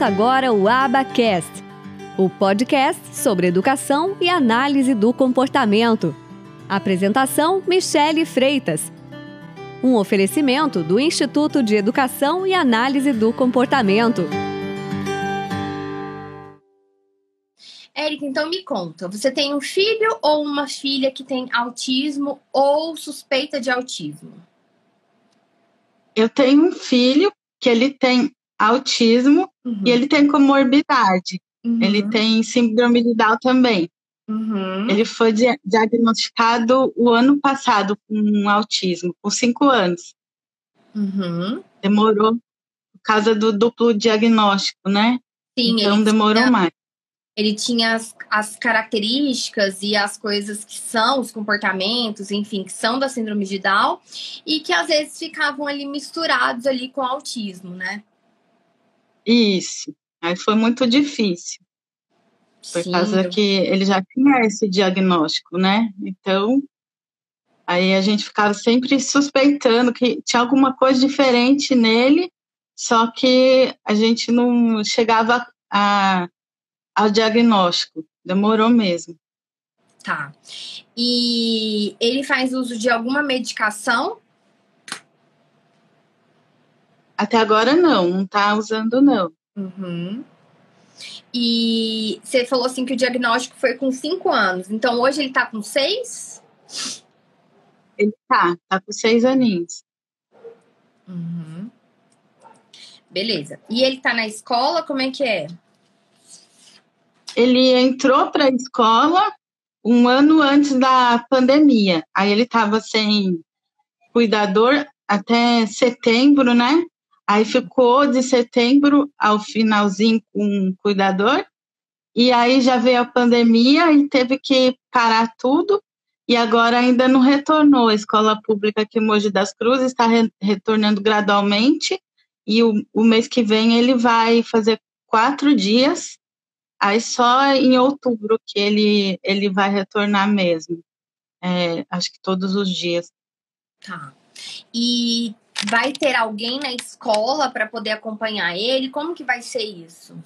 Começa agora o Abacast, o podcast sobre educação e análise do comportamento. Apresentação: Michele Freitas. Um oferecimento do Instituto de Educação e Análise do Comportamento. Érica, então me conta, você tem um filho ou uma filha que tem autismo ou suspeita de autismo? Eu tenho um filho que ele tem autismo uhum. e ele tem comorbidade. Uhum. Ele tem síndrome de Down também. Uhum. Ele foi di diagnosticado o ano passado com autismo, com cinco anos. Uhum. Demorou por causa do duplo diagnóstico, né? Sim, então demorou tinha, mais. Ele tinha as, as, características e as coisas que são, os comportamentos, enfim, que são da síndrome de Down e que às vezes ficavam ali misturados ali com autismo, né? Isso. Aí foi muito difícil. Por Sim. causa que ele já tinha esse diagnóstico, né? Então, aí a gente ficava sempre suspeitando que tinha alguma coisa diferente nele, só que a gente não chegava a, ao diagnóstico. Demorou mesmo. Tá. E ele faz uso de alguma medicação até agora não, não tá usando não. Uhum. E você falou assim que o diagnóstico foi com cinco anos. Então hoje ele tá com seis? Ele tá, tá com seis aninhos. Uhum. Beleza. E ele tá na escola, como é que é? Ele entrou para a escola um ano antes da pandemia. Aí ele tava sem cuidador até setembro, né? Aí ficou de setembro ao finalzinho com um cuidador, e aí já veio a pandemia e teve que parar tudo, e agora ainda não retornou. A escola pública aqui em Mogi das Cruzes está re retornando gradualmente, e o, o mês que vem ele vai fazer quatro dias, aí só em outubro que ele, ele vai retornar mesmo. É, acho que todos os dias. Tá. E vai ter alguém na escola para poder acompanhar ele? Como que vai ser isso?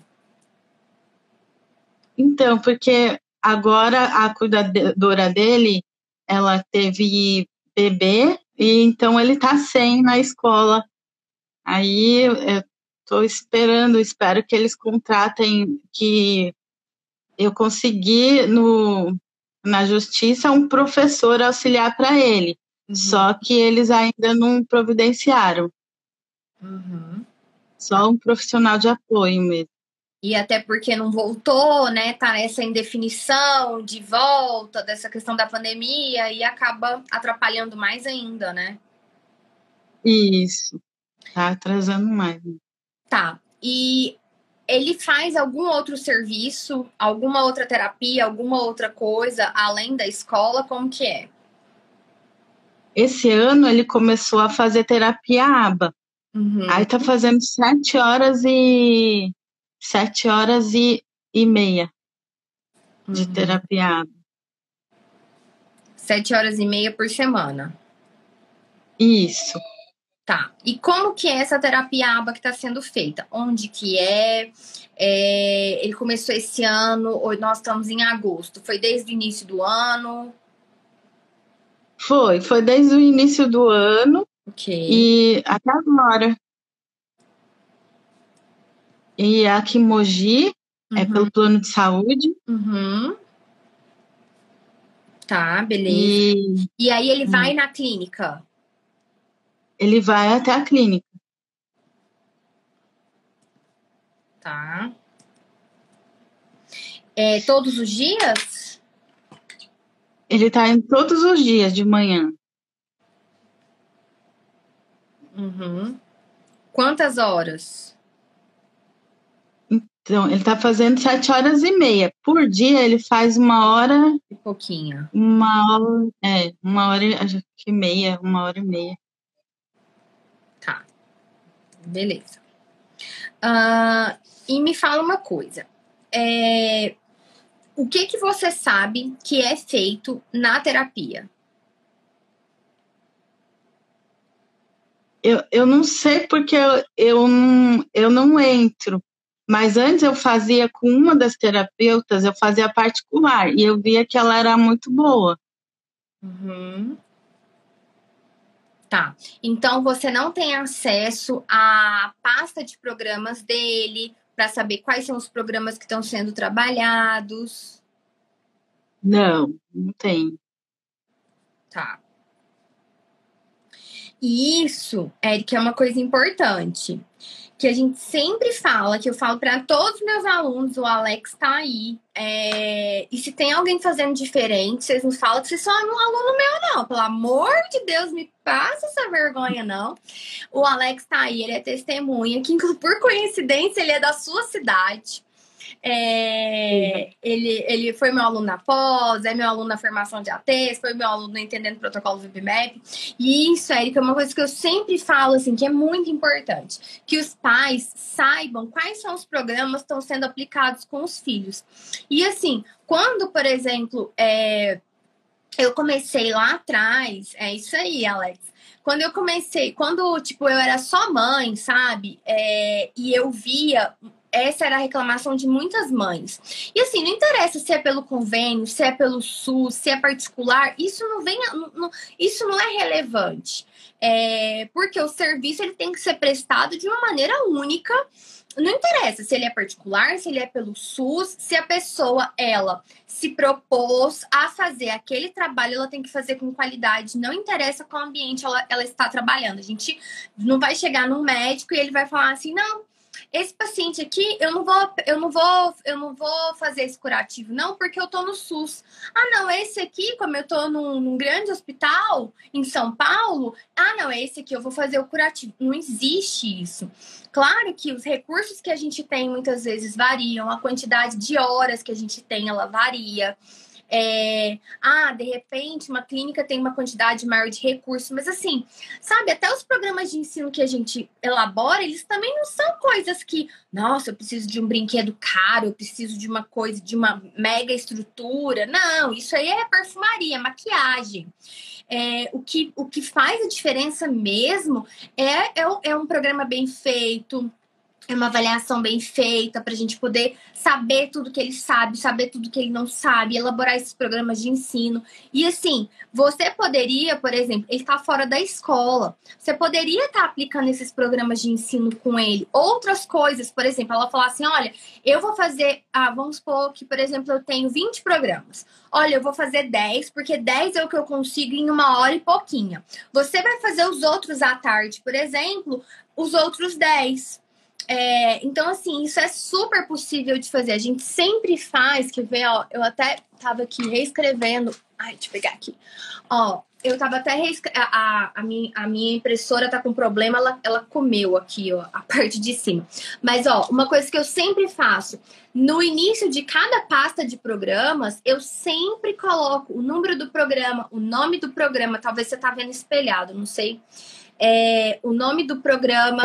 Então, porque agora a cuidadora dele, ela teve bebê e então ele tá sem na escola. Aí eu tô esperando, espero que eles contratem que eu consegui no na justiça um professor auxiliar para ele. Uhum. Só que eles ainda não providenciaram. Uhum. Só um profissional de apoio mesmo. E até porque não voltou, né? Tá nessa indefinição de volta dessa questão da pandemia e acaba atrapalhando mais ainda, né? Isso. Tá atrasando mais. Tá. E ele faz algum outro serviço, alguma outra terapia, alguma outra coisa além da escola? Como que é? Esse ano ele começou a fazer terapia aba. Uhum. Aí tá fazendo sete horas e sete horas e, e meia de uhum. terapia aba. Sete horas e meia por semana. Isso. Tá. E como que é essa terapia aba que está sendo feita? Onde que é? é? Ele começou esse ano, nós estamos em agosto. Foi desde o início do ano? Foi, foi desde o início do ano e até agora. E aqui em Mogi é uhum. é pelo plano de saúde. Uhum. Tá, beleza. E, e aí ele vai hum. na clínica? Ele vai até a clínica. Tá. É, todos os dias? Ele está indo todos os dias de manhã. Uhum. Quantas horas? Então, ele está fazendo sete horas e meia. Por dia, ele faz uma hora. E pouquinho. Uma hora. É, uma hora e meia, uma hora e meia. Tá. Beleza. Uh, e me fala uma coisa. É, o que que você sabe que é feito na terapia? Eu, eu não sei porque eu, eu, não, eu não entro. Mas antes eu fazia com uma das terapeutas, eu fazia particular e eu via que ela era muito boa. Uhum. Tá. Então você não tem acesso à pasta de programas dele para saber quais são os programas que estão sendo trabalhados. Não, não tem. Tá. E isso, Eric, é uma coisa importante que a gente sempre fala, que eu falo para todos os meus alunos, o Alex tá aí. É... E se tem alguém fazendo diferente, vocês não falam que vocês são um aluno meu, não. Pelo amor de Deus, me passa essa vergonha, não. O Alex tá aí, ele é testemunha, que por coincidência ele é da sua cidade. É, ele, ele foi meu aluno na pós, é meu aluno na formação de ATs, foi meu aluno entendendo o protocolo do VPMAP. E isso, Érica, é uma coisa que eu sempre falo, assim, que é muito importante. Que os pais saibam quais são os programas que estão sendo aplicados com os filhos. E assim, quando, por exemplo, é, eu comecei lá atrás, é isso aí, Alex. Quando eu comecei, quando, tipo, eu era só mãe, sabe? É, e eu via essa era a reclamação de muitas mães. E assim, não interessa se é pelo convênio, se é pelo SUS, se é particular, isso não vem, não, isso não é relevante. É, porque o serviço ele tem que ser prestado de uma maneira única. Não interessa se ele é particular, se ele é pelo SUS, se a pessoa ela se propôs a fazer aquele trabalho, ela tem que fazer com qualidade. Não interessa qual ambiente ela, ela está trabalhando. A gente não vai chegar num médico e ele vai falar assim, não, esse paciente aqui, eu não vou, eu não vou, eu não vou fazer esse curativo, não, porque eu tô no SUS. Ah, não, esse aqui, como eu tô num, num grande hospital em São Paulo, ah, não, esse aqui eu vou fazer o curativo. Não existe isso. Claro que os recursos que a gente tem muitas vezes variam, a quantidade de horas que a gente tem, ela varia. É, ah, de repente uma clínica tem uma quantidade maior de recursos, mas assim, sabe, até os programas de ensino que a gente elabora, eles também não são coisas que, nossa, eu preciso de um brinquedo caro, eu preciso de uma coisa, de uma mega estrutura. Não, isso aí é perfumaria, maquiagem. É, o, que, o que faz a diferença mesmo é, é, é um programa bem feito, é uma avaliação bem feita para a gente poder saber tudo que ele sabe, saber tudo que ele não sabe, elaborar esses programas de ensino. E assim, você poderia, por exemplo, ele está fora da escola, você poderia estar tá aplicando esses programas de ensino com ele. Outras coisas, por exemplo, ela falar assim: olha, eu vou fazer, ah, vamos supor que, por exemplo, eu tenho 20 programas. Olha, eu vou fazer 10, porque 10 é o que eu consigo em uma hora e pouquinho. Você vai fazer os outros à tarde, por exemplo, os outros 10 é, então, assim, isso é super possível de fazer. A gente sempre faz, que ver, ó, eu até tava aqui reescrevendo. Ai, deixa eu pegar aqui. Ó, eu tava até reescrevendo. A, a, minha, a minha impressora tá com problema, ela, ela comeu aqui, ó, a parte de cima. Mas, ó, uma coisa que eu sempre faço. No início de cada pasta de programas, eu sempre coloco o número do programa, o nome do programa. Talvez você tá vendo espelhado, não sei. É, o nome do programa.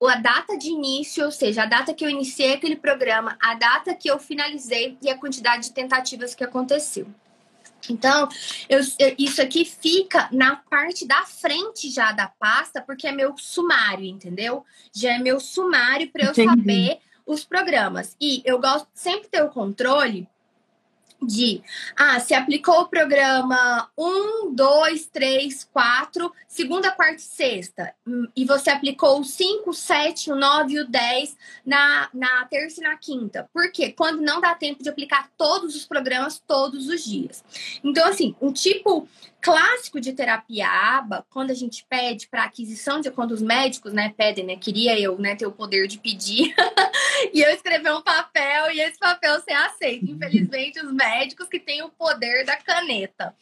A data de início, ou seja, a data que eu iniciei aquele programa, a data que eu finalizei e a quantidade de tentativas que aconteceu. Então, eu, isso aqui fica na parte da frente já da pasta, porque é meu sumário, entendeu? Já é meu sumário para eu Entendi. saber os programas. E eu gosto sempre de ter o controle de ah, se aplicou o programa 1, 2, 3, 4, segunda, quarta e sexta, hum, e você aplicou o 5, 7, o 9 e o 10 na, na terça e na quinta. Por quê? Quando não dá tempo de aplicar todos os programas todos os dias. Então, assim, um tipo clássico de terapia aba, quando a gente pede para aquisição de quando os médicos, né, pedem, né, queria eu, né, ter o poder de pedir e eu escrever um papel e esse papel ser aceito. Infelizmente, os médicos que têm o poder da caneta.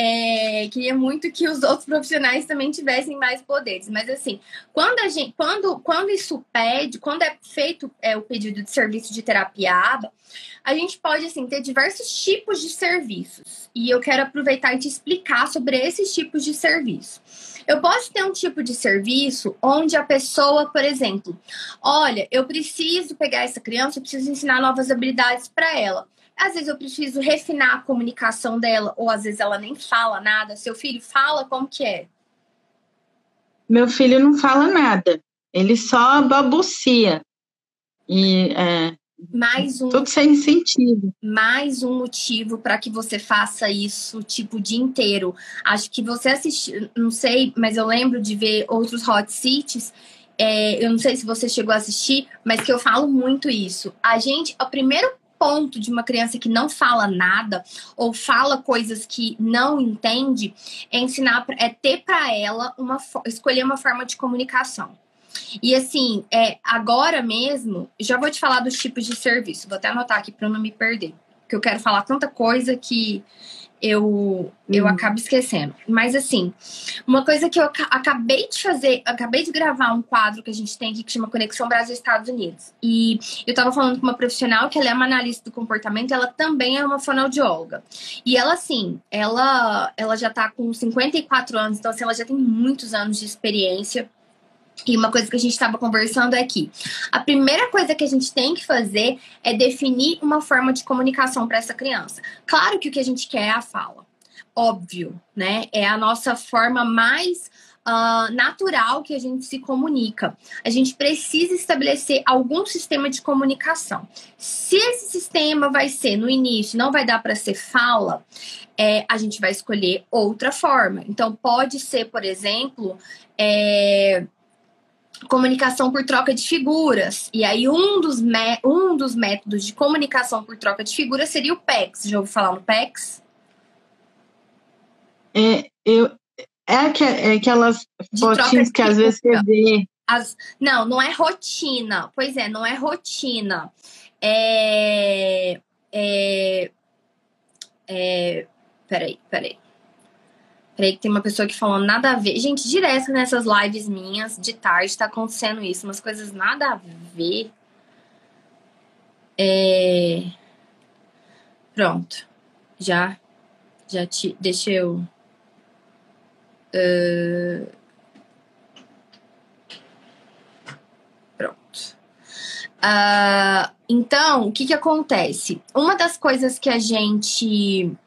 É, queria muito que os outros profissionais também tivessem mais poderes, mas assim, quando a gente, quando, quando isso pede, quando é feito é, o pedido de serviço de terapia aba, a gente pode assim ter diversos tipos de serviços. E eu quero aproveitar e te explicar sobre esses tipos de serviço. Eu posso ter um tipo de serviço onde a pessoa, por exemplo, olha, eu preciso pegar essa criança, eu preciso ensinar novas habilidades para ela. Às vezes eu preciso refinar a comunicação dela, ou às vezes ela nem fala nada. Seu filho fala como que é? Meu filho não fala nada. Ele só babucia. E é, mais um tudo sem sentido. Mais um motivo para que você faça isso tipo o dia inteiro. Acho que você assistiu, não sei, mas eu lembro de ver outros hot seats. É, eu não sei se você chegou a assistir, mas que eu falo muito isso. A gente, o primeiro ponto de uma criança que não fala nada ou fala coisas que não entende é ensinar, é ter para ela uma escolher uma forma de comunicação. E assim, é, agora mesmo, já vou te falar dos tipos de serviço. Vou até anotar aqui para não me perder, porque eu quero falar tanta coisa que eu eu uhum. acabo esquecendo. Mas assim, uma coisa que eu acabei de fazer, acabei de gravar um quadro que a gente tem aqui que chama Conexão Brasil Estados Unidos. E eu tava falando com uma profissional que ela é uma analista do comportamento, ela também é uma fonoaudióloga. E ela assim, ela ela já tá com 54 anos, então assim, ela já tem muitos anos de experiência e uma coisa que a gente estava conversando é que a primeira coisa que a gente tem que fazer é definir uma forma de comunicação para essa criança. Claro que o que a gente quer é a fala, óbvio, né? É a nossa forma mais uh, natural que a gente se comunica. A gente precisa estabelecer algum sistema de comunicação. Se esse sistema vai ser no início, não vai dar para ser fala, é, a gente vai escolher outra forma. Então, pode ser, por exemplo, é, comunicação por troca de figuras. E aí, um dos, um dos métodos de comunicação por troca de figuras seria o PEX. Já ouviu falar no PEX? É, eu, é, que, é aquelas fotinhas que às vezes você vê. As, não, não é rotina. Pois é, não é rotina. É. É. é peraí, peraí. Peraí, que tem uma pessoa que falou nada a ver. Gente, direto nessas lives minhas de tarde tá acontecendo isso, umas coisas nada a ver. É... Pronto. Já. Já te. Deixa eu. Uh... Pronto. Uh, então, o que que acontece? Uma das coisas que a gente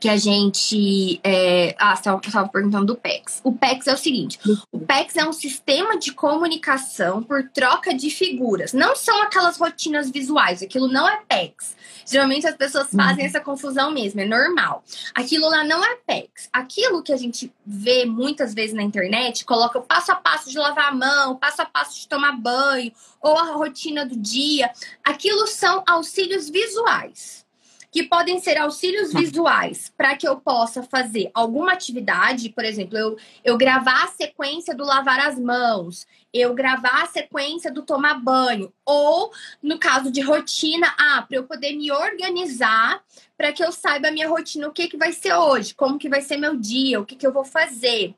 que a gente. É... Ah, estava perguntando do PEX. O PEX é o seguinte: o PEX é um sistema de comunicação por troca de figuras. Não são aquelas rotinas visuais, aquilo não é PEX. Geralmente as pessoas fazem uhum. essa confusão mesmo, é normal. Aquilo lá não é PEX. Aquilo que a gente vê muitas vezes na internet, coloca o passo a passo de lavar a mão, passo a passo de tomar banho, ou a rotina do dia. Aquilo são auxílios visuais que podem ser auxílios visuais para que eu possa fazer alguma atividade, por exemplo, eu, eu gravar a sequência do lavar as mãos, eu gravar a sequência do tomar banho, ou no caso de rotina, ah, para eu poder me organizar para que eu saiba a minha rotina, o que, que vai ser hoje, como que vai ser meu dia, o que, que eu vou fazer.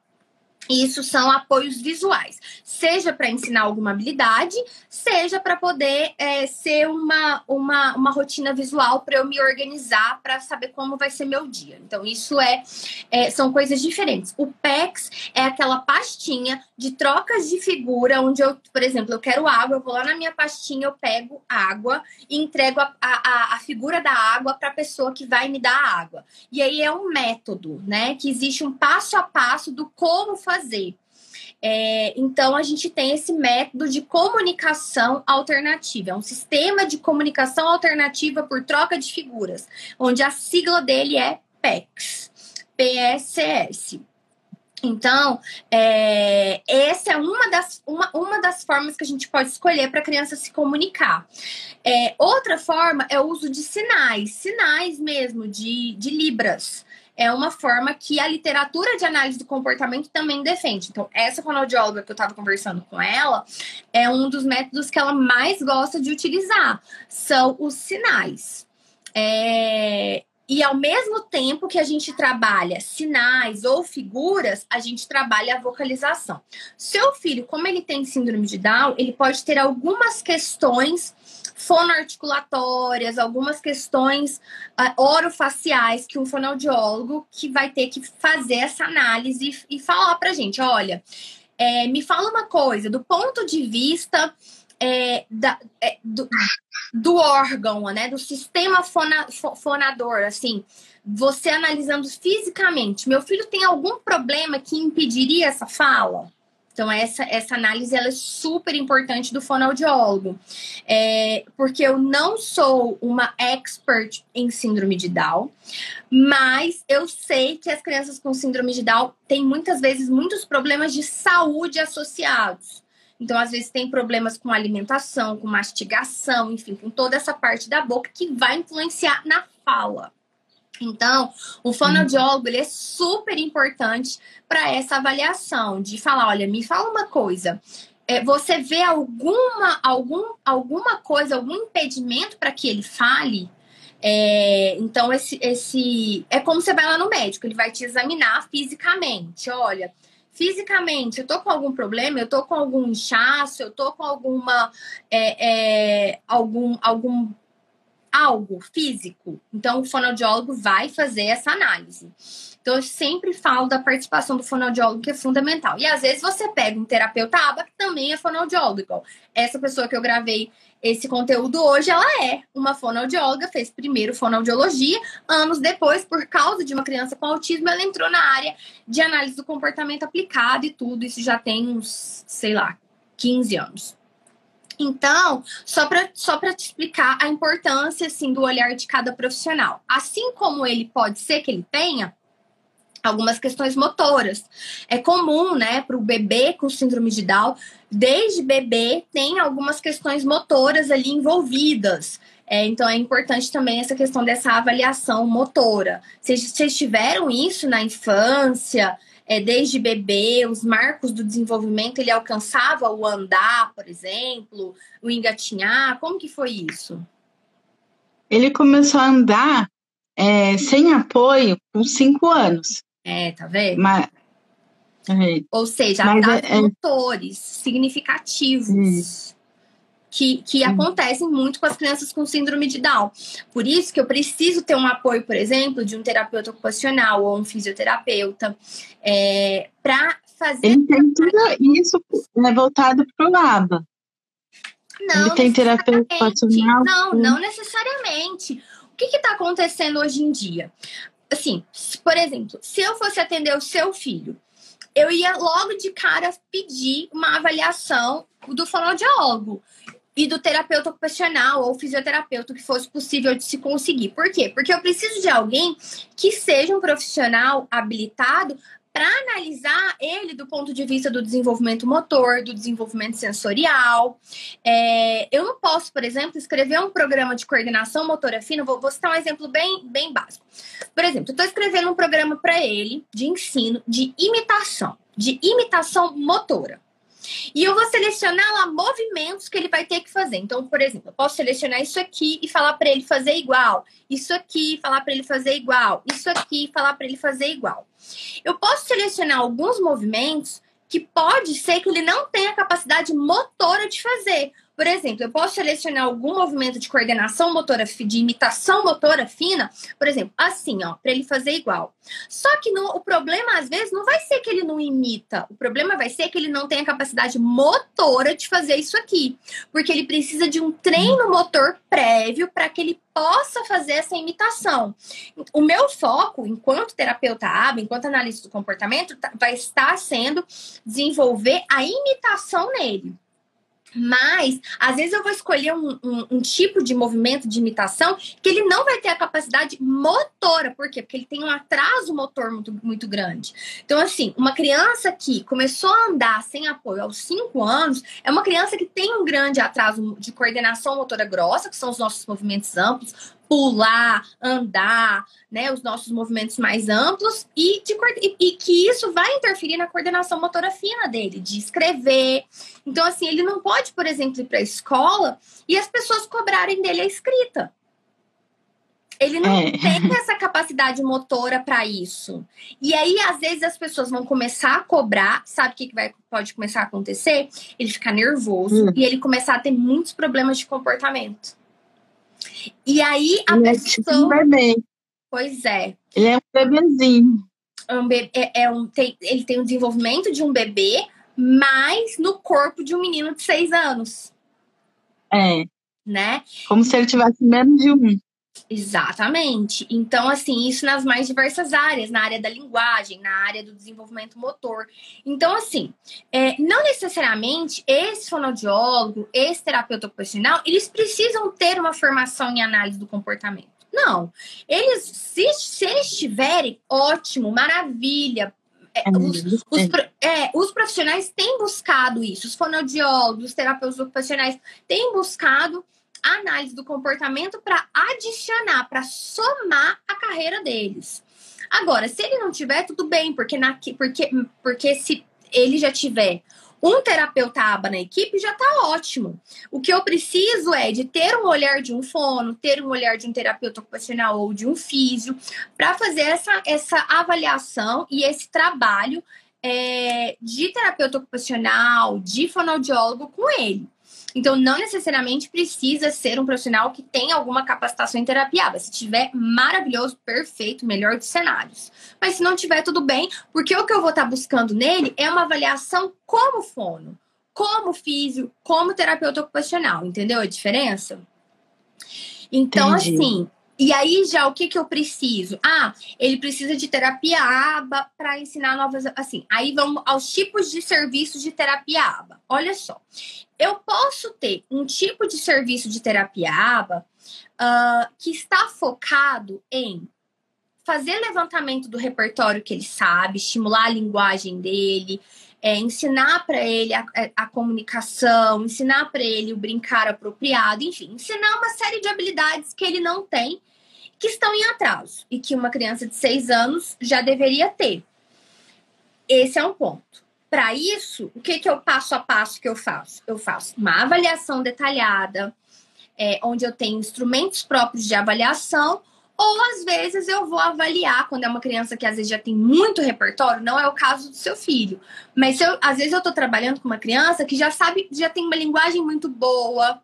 Isso são apoios visuais, seja para ensinar alguma habilidade, seja para poder é, ser uma, uma, uma rotina visual para eu me organizar para saber como vai ser meu dia. Então, isso é, é, são coisas diferentes. O PEX é aquela pastinha de trocas de figura, onde eu, por exemplo, eu quero água, eu vou lá na minha pastinha, eu pego água e entrego a, a, a figura da água para a pessoa que vai me dar a água. E aí é um método, né? Que existe um passo a passo do como fazer fazer. É, então, a gente tem esse método de comunicação alternativa. É um sistema de comunicação alternativa por troca de figuras, onde a sigla dele é PECS. PSS. Então, é, essa é uma das, uma, uma das formas que a gente pode escolher para a criança se comunicar. É, outra forma é o uso de sinais, sinais mesmo, de, de libras é uma forma que a literatura de análise do comportamento também defende. Então, essa fonoaudióloga que eu estava conversando com ela é um dos métodos que ela mais gosta de utilizar, são os sinais. É... E ao mesmo tempo que a gente trabalha sinais ou figuras, a gente trabalha a vocalização. Seu filho, como ele tem síndrome de Down, ele pode ter algumas questões fonoarticulatórias, algumas questões uh, orofaciais que um fonoaudiólogo que vai ter que fazer essa análise e, e falar pra gente, olha, é, me fala uma coisa, do ponto de vista é, da, é, do, do, órgão, né, do sistema fona, fonador, assim, você analisando fisicamente, meu filho tem algum problema que impediria essa fala? Então, essa, essa análise ela é super importante do fonoaudiólogo. É, porque eu não sou uma expert em síndrome de Down, mas eu sei que as crianças com síndrome de Down têm muitas vezes muitos problemas de saúde associados. Então, às vezes, tem problemas com alimentação, com mastigação, enfim, com toda essa parte da boca que vai influenciar na fala. Então, o fonoaudiólogo ele é super importante para essa avaliação de falar, olha, me fala uma coisa. É, você vê alguma, algum, alguma coisa, algum impedimento para que ele fale? É, então, esse, esse é como você vai lá no médico, ele vai te examinar fisicamente. Olha, fisicamente, eu tô com algum problema, eu tô com algum inchaço, eu tô com alguma é, é, algum, algum algo físico. Então, o fonoaudiólogo vai fazer essa análise. Então, eu sempre falo da participação do fonoaudiólogo, que é fundamental. E às vezes você pega um terapeuta aba, que também é fonoaudiólogo. Igual essa pessoa que eu gravei esse conteúdo hoje, ela é uma fonoaudióloga, fez primeiro fonoaudiologia. Anos depois, por causa de uma criança com autismo, ela entrou na área de análise do comportamento aplicado e tudo. Isso já tem uns, sei lá, 15 anos. Então, só para só te explicar a importância assim, do olhar de cada profissional. Assim como ele pode ser que ele tenha algumas questões motoras. É comum, né, para o bebê com síndrome de Down, desde bebê, tem algumas questões motoras ali envolvidas. É, então, é importante também essa questão dessa avaliação motora. Se vocês tiveram isso na infância, é, desde bebê, os marcos do desenvolvimento, ele alcançava o andar, por exemplo, o engatinhar? Como que foi isso? Ele começou a andar é, sem apoio com cinco anos. É, tá vendo? Mas, é, Ou seja, Mas dados é, é, motores significativos que, que hum. acontecem muito com as crianças com síndrome de Down. Por isso que eu preciso ter um apoio, por exemplo, de um terapeuta ocupacional ou um fisioterapeuta é, para fazer. Ele tem tudo isso né, voltado para o LABA. Não, Ele tem terapeuta ocupacional? Não, não necessariamente. O que está acontecendo hoje em dia? Assim, por exemplo, se eu fosse atender o seu filho, eu ia logo de cara pedir uma avaliação do fonoaudiólogo e do terapeuta ocupacional ou fisioterapeuta que fosse possível de se conseguir. Por quê? Porque eu preciso de alguém que seja um profissional habilitado para analisar ele do ponto de vista do desenvolvimento motor, do desenvolvimento sensorial. É, eu não posso, por exemplo, escrever um programa de coordenação motora fina. Vou, vou citar um exemplo bem, bem básico. Por exemplo, estou escrevendo um programa para ele de ensino de imitação, de imitação motora. E eu vou selecionar lá movimentos que ele vai ter que fazer. Então, por exemplo, eu posso selecionar isso aqui e falar para ele fazer igual. Isso aqui, falar para ele fazer igual. Isso aqui, falar para ele fazer igual. Eu posso selecionar alguns movimentos que pode ser que ele não tenha capacidade motora de fazer. Por exemplo, eu posso selecionar algum movimento de coordenação motora, de imitação motora fina, por exemplo, assim, ó, para ele fazer igual. Só que no, o problema, às vezes, não vai ser que ele não imita. O problema vai ser que ele não tem a capacidade motora de fazer isso aqui. Porque ele precisa de um treino motor prévio para que ele possa fazer essa imitação. O meu foco, enquanto terapeuta ABA, enquanto analista do comportamento, tá, vai estar sendo desenvolver a imitação nele. Mas, às vezes, eu vou escolher um, um, um, tipo de movimento de imitação que ele não vai ter a capacidade motora. Por quê? Porque ele tem um atraso motor muito, muito grande. Então, assim, uma criança que começou a andar sem apoio aos 5 anos é uma criança que tem um grande atraso de coordenação motora grossa, que são os nossos movimentos amplos, pular, andar, né, os nossos movimentos mais amplos e, de, e, que isso vai interferir na coordenação motora fina dele, de escrever. Então, assim, ele não pode, por exemplo, ir para a escola e as pessoas cobrarem dele a escrita. Ele não é. tem essa capacidade motora para isso. E aí, às vezes, as pessoas vão começar a cobrar. Sabe o que, que vai, pode começar a acontecer? Ele ficar nervoso hum. e ele começar a ter muitos problemas de comportamento. E aí a ele pessoa. É tipo um bebê. Pois é. Ele é um bebezinho. Um bebê, é, é um, tem, ele tem o desenvolvimento de um bebê, mas no corpo de um menino de seis anos. É. Né? Como se ele tivesse menos de um. Exatamente. Então, assim, isso nas mais diversas áreas, na área da linguagem, na área do desenvolvimento motor. Então, assim, é, não necessariamente esse fonoaudiólogo, esse terapeuta ocupacional, eles precisam ter uma formação em análise do comportamento. Não. Eles, se, se eles tiverem, ótimo, maravilha. É, os, os, é, os, profissionais têm buscado isso, os fonoaudiólogos, os terapeutas ocupacionais têm buscado análise do comportamento para adicionar, para somar a carreira deles. Agora, se ele não tiver, tudo bem, porque, na, porque, porque se ele já tiver um terapeuta aba na equipe, já está ótimo. O que eu preciso é de ter um olhar de um fono, ter um olhar de um terapeuta ocupacional ou de um físio, para fazer essa, essa avaliação e esse trabalho é, de terapeuta ocupacional, de fonoaudiólogo com ele. Então, não necessariamente precisa ser um profissional que tenha alguma capacitação em terapia. Se tiver, maravilhoso, perfeito, melhor dos cenários. Mas se não tiver, tudo bem, porque o que eu vou estar buscando nele é uma avaliação como fono, como físio, como terapeuta ocupacional. Entendeu a diferença? Então, Entendi. assim, e aí, já o que, que eu preciso? Ah, ele precisa de terapia aba para ensinar novas. Assim, aí vamos aos tipos de serviços de terapia aba. Olha só, eu posso ter um tipo de serviço de terapia aba uh, que está focado em fazer levantamento do repertório que ele sabe, estimular a linguagem dele, é, ensinar para ele a, a, comunicação, ensinar para ele o brincar apropriado, enfim, ensinar uma série de habilidades que ele não tem que estão em atraso e que uma criança de seis anos já deveria ter. Esse é um ponto. Para isso, o que, que é o passo a passo que eu faço? Eu faço uma avaliação detalhada, é, onde eu tenho instrumentos próprios de avaliação, ou às vezes eu vou avaliar quando é uma criança que às vezes já tem muito repertório, não é o caso do seu filho. Mas eu, às vezes eu estou trabalhando com uma criança que já sabe, já tem uma linguagem muito boa,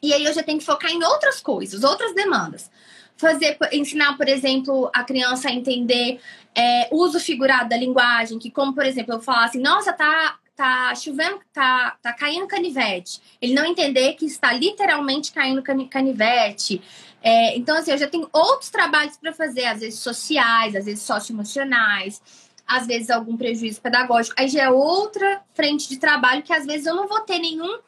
e aí eu já tenho que focar em outras coisas, outras demandas fazer, ensinar, por exemplo, a criança a entender é, uso figurado da linguagem, que como, por exemplo, eu falar assim, nossa, tá, tá chovendo, tá, tá caindo canivete. Ele não entender que está literalmente caindo canivete. É, então, assim, eu já tenho outros trabalhos para fazer, às vezes sociais, às vezes socioemocionais, às vezes algum prejuízo pedagógico. Aí já é outra frente de trabalho que às vezes eu não vou ter nenhum,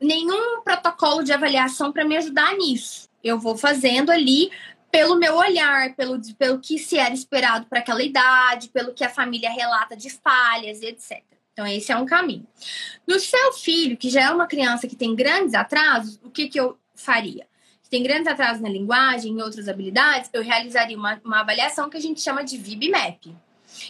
nenhum protocolo de avaliação para me ajudar nisso. Eu vou fazendo ali pelo meu olhar, pelo, pelo que se era esperado para aquela idade, pelo que a família relata de falhas e etc. Então, esse é um caminho. No seu filho, que já é uma criança que tem grandes atrasos, o que, que eu faria? Se tem grandes atrasos na linguagem e outras habilidades, eu realizaria uma, uma avaliação que a gente chama de VIB-MAP,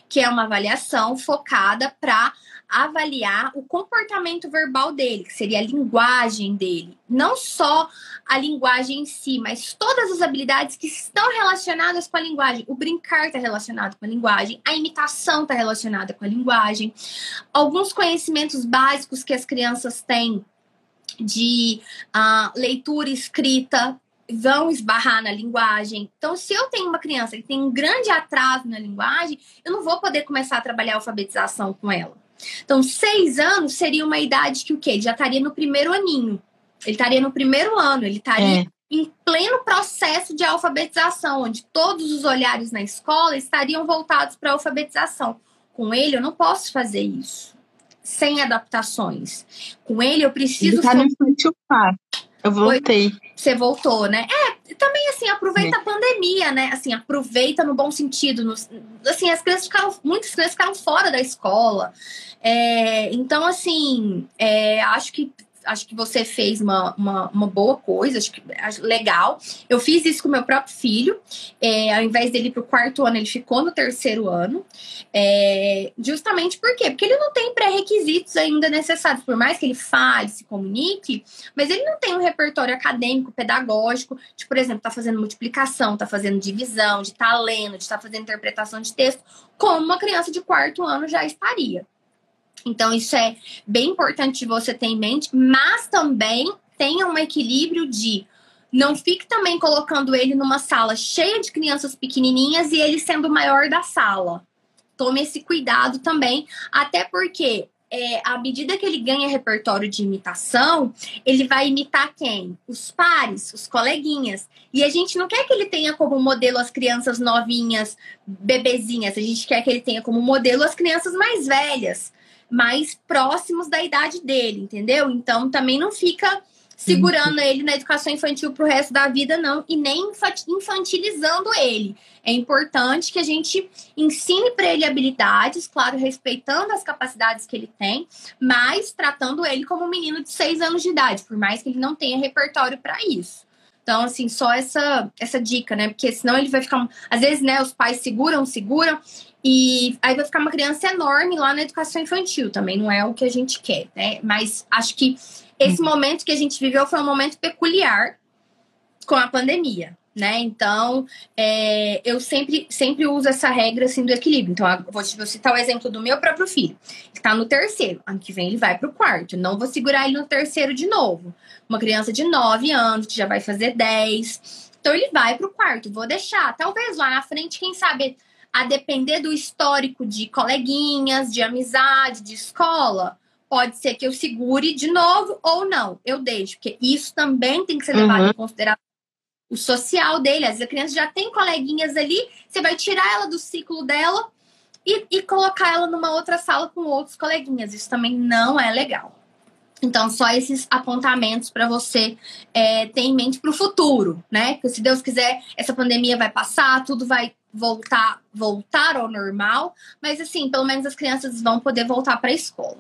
que é uma avaliação focada para avaliar o comportamento verbal dele, que seria a linguagem dele. Não só a linguagem em si, mas todas as habilidades que estão relacionadas com a linguagem. O brincar está relacionado com a linguagem, a imitação está relacionada com a linguagem, alguns conhecimentos básicos que as crianças têm de uh, leitura escrita vão esbarrar na linguagem. Então, se eu tenho uma criança que tem um grande atraso na linguagem, eu não vou poder começar a trabalhar a alfabetização com ela. Então, seis anos seria uma idade que o quê? Ele já estaria no primeiro aninho. Ele estaria no primeiro ano, ele estaria é. em pleno processo de alfabetização, onde todos os olhares na escola estariam voltados para a alfabetização. Com ele, eu não posso fazer isso. Sem adaptações. Com ele, eu preciso. Ele tá no infantil 4. Eu voltei. Você voltou, né? É, também assim, aproveita é. a pandemia, né? Assim, aproveita no bom sentido. No, assim, as crianças ficaram, muitas crianças ficaram fora da escola. É, então, assim, é, acho que acho que você fez uma, uma, uma, boa coisa, acho que acho legal. Eu fiz isso com meu próprio filho. É, ao invés dele ir para o quarto ano, ele ficou no terceiro ano. É, justamente por quê? Porque ele não tem pré-requisitos ainda necessários. Por mais que ele fale, se comunique, mas ele não tem um repertório acadêmico, pedagógico, de, por exemplo, tá fazendo multiplicação, tá fazendo divisão, de tá lendo, de tá fazendo interpretação de texto, como uma criança de quarto ano já estaria. Então, isso é bem importante de você ter em mente, mas também tenha um equilíbrio de não fique também colocando ele numa sala cheia de crianças pequenininhas e ele sendo o maior da sala. Tome esse cuidado também, até porque é, à medida que ele ganha repertório de imitação, ele vai imitar quem? Os pares, os coleguinhas. E a gente não quer que ele tenha como modelo as crianças novinhas, bebezinhas. A gente quer que ele tenha como modelo as crianças mais velhas, mais próximos da idade dele, entendeu? Então também não fica segurando ele na educação infantil para o resto da vida, não, e nem infantilizando ele. É importante que a gente ensine para ele habilidades, claro, respeitando as capacidades que ele tem, mas tratando ele como um menino de seis anos de idade, por mais que ele não tenha repertório para isso. Então, assim, só essa, essa dica, né? Porque senão ele vai ficar. Às vezes, né, os pais seguram, seguram, e aí vai ficar uma criança enorme lá na educação infantil. Também não é o que a gente quer, né? Mas acho que esse uhum. momento que a gente viveu foi um momento peculiar com a pandemia, né? Então, é, eu sempre, sempre uso essa regra assim do equilíbrio. Então, vou, vou citar o exemplo do meu próprio filho. Ele tá no terceiro. Ano que vem ele vai pro quarto. Não vou segurar ele no terceiro de novo. Uma criança de 9 anos, que já vai fazer 10. Então, ele vai pro quarto. Vou deixar. Talvez lá na frente, quem sabe, a depender do histórico de coleguinhas, de amizade, de escola, pode ser que eu segure de novo ou não, eu deixo, porque isso também tem que ser levado uhum. em consideração. O social dele, às vezes a criança já tem coleguinhas ali, você vai tirar ela do ciclo dela e, e colocar ela numa outra sala com outros coleguinhas. Isso também não é legal. Então, só esses apontamentos para você é, ter em mente para o futuro, né? Porque se Deus quiser, essa pandemia vai passar, tudo vai voltar voltar ao normal, mas assim, pelo menos as crianças vão poder voltar para a escola.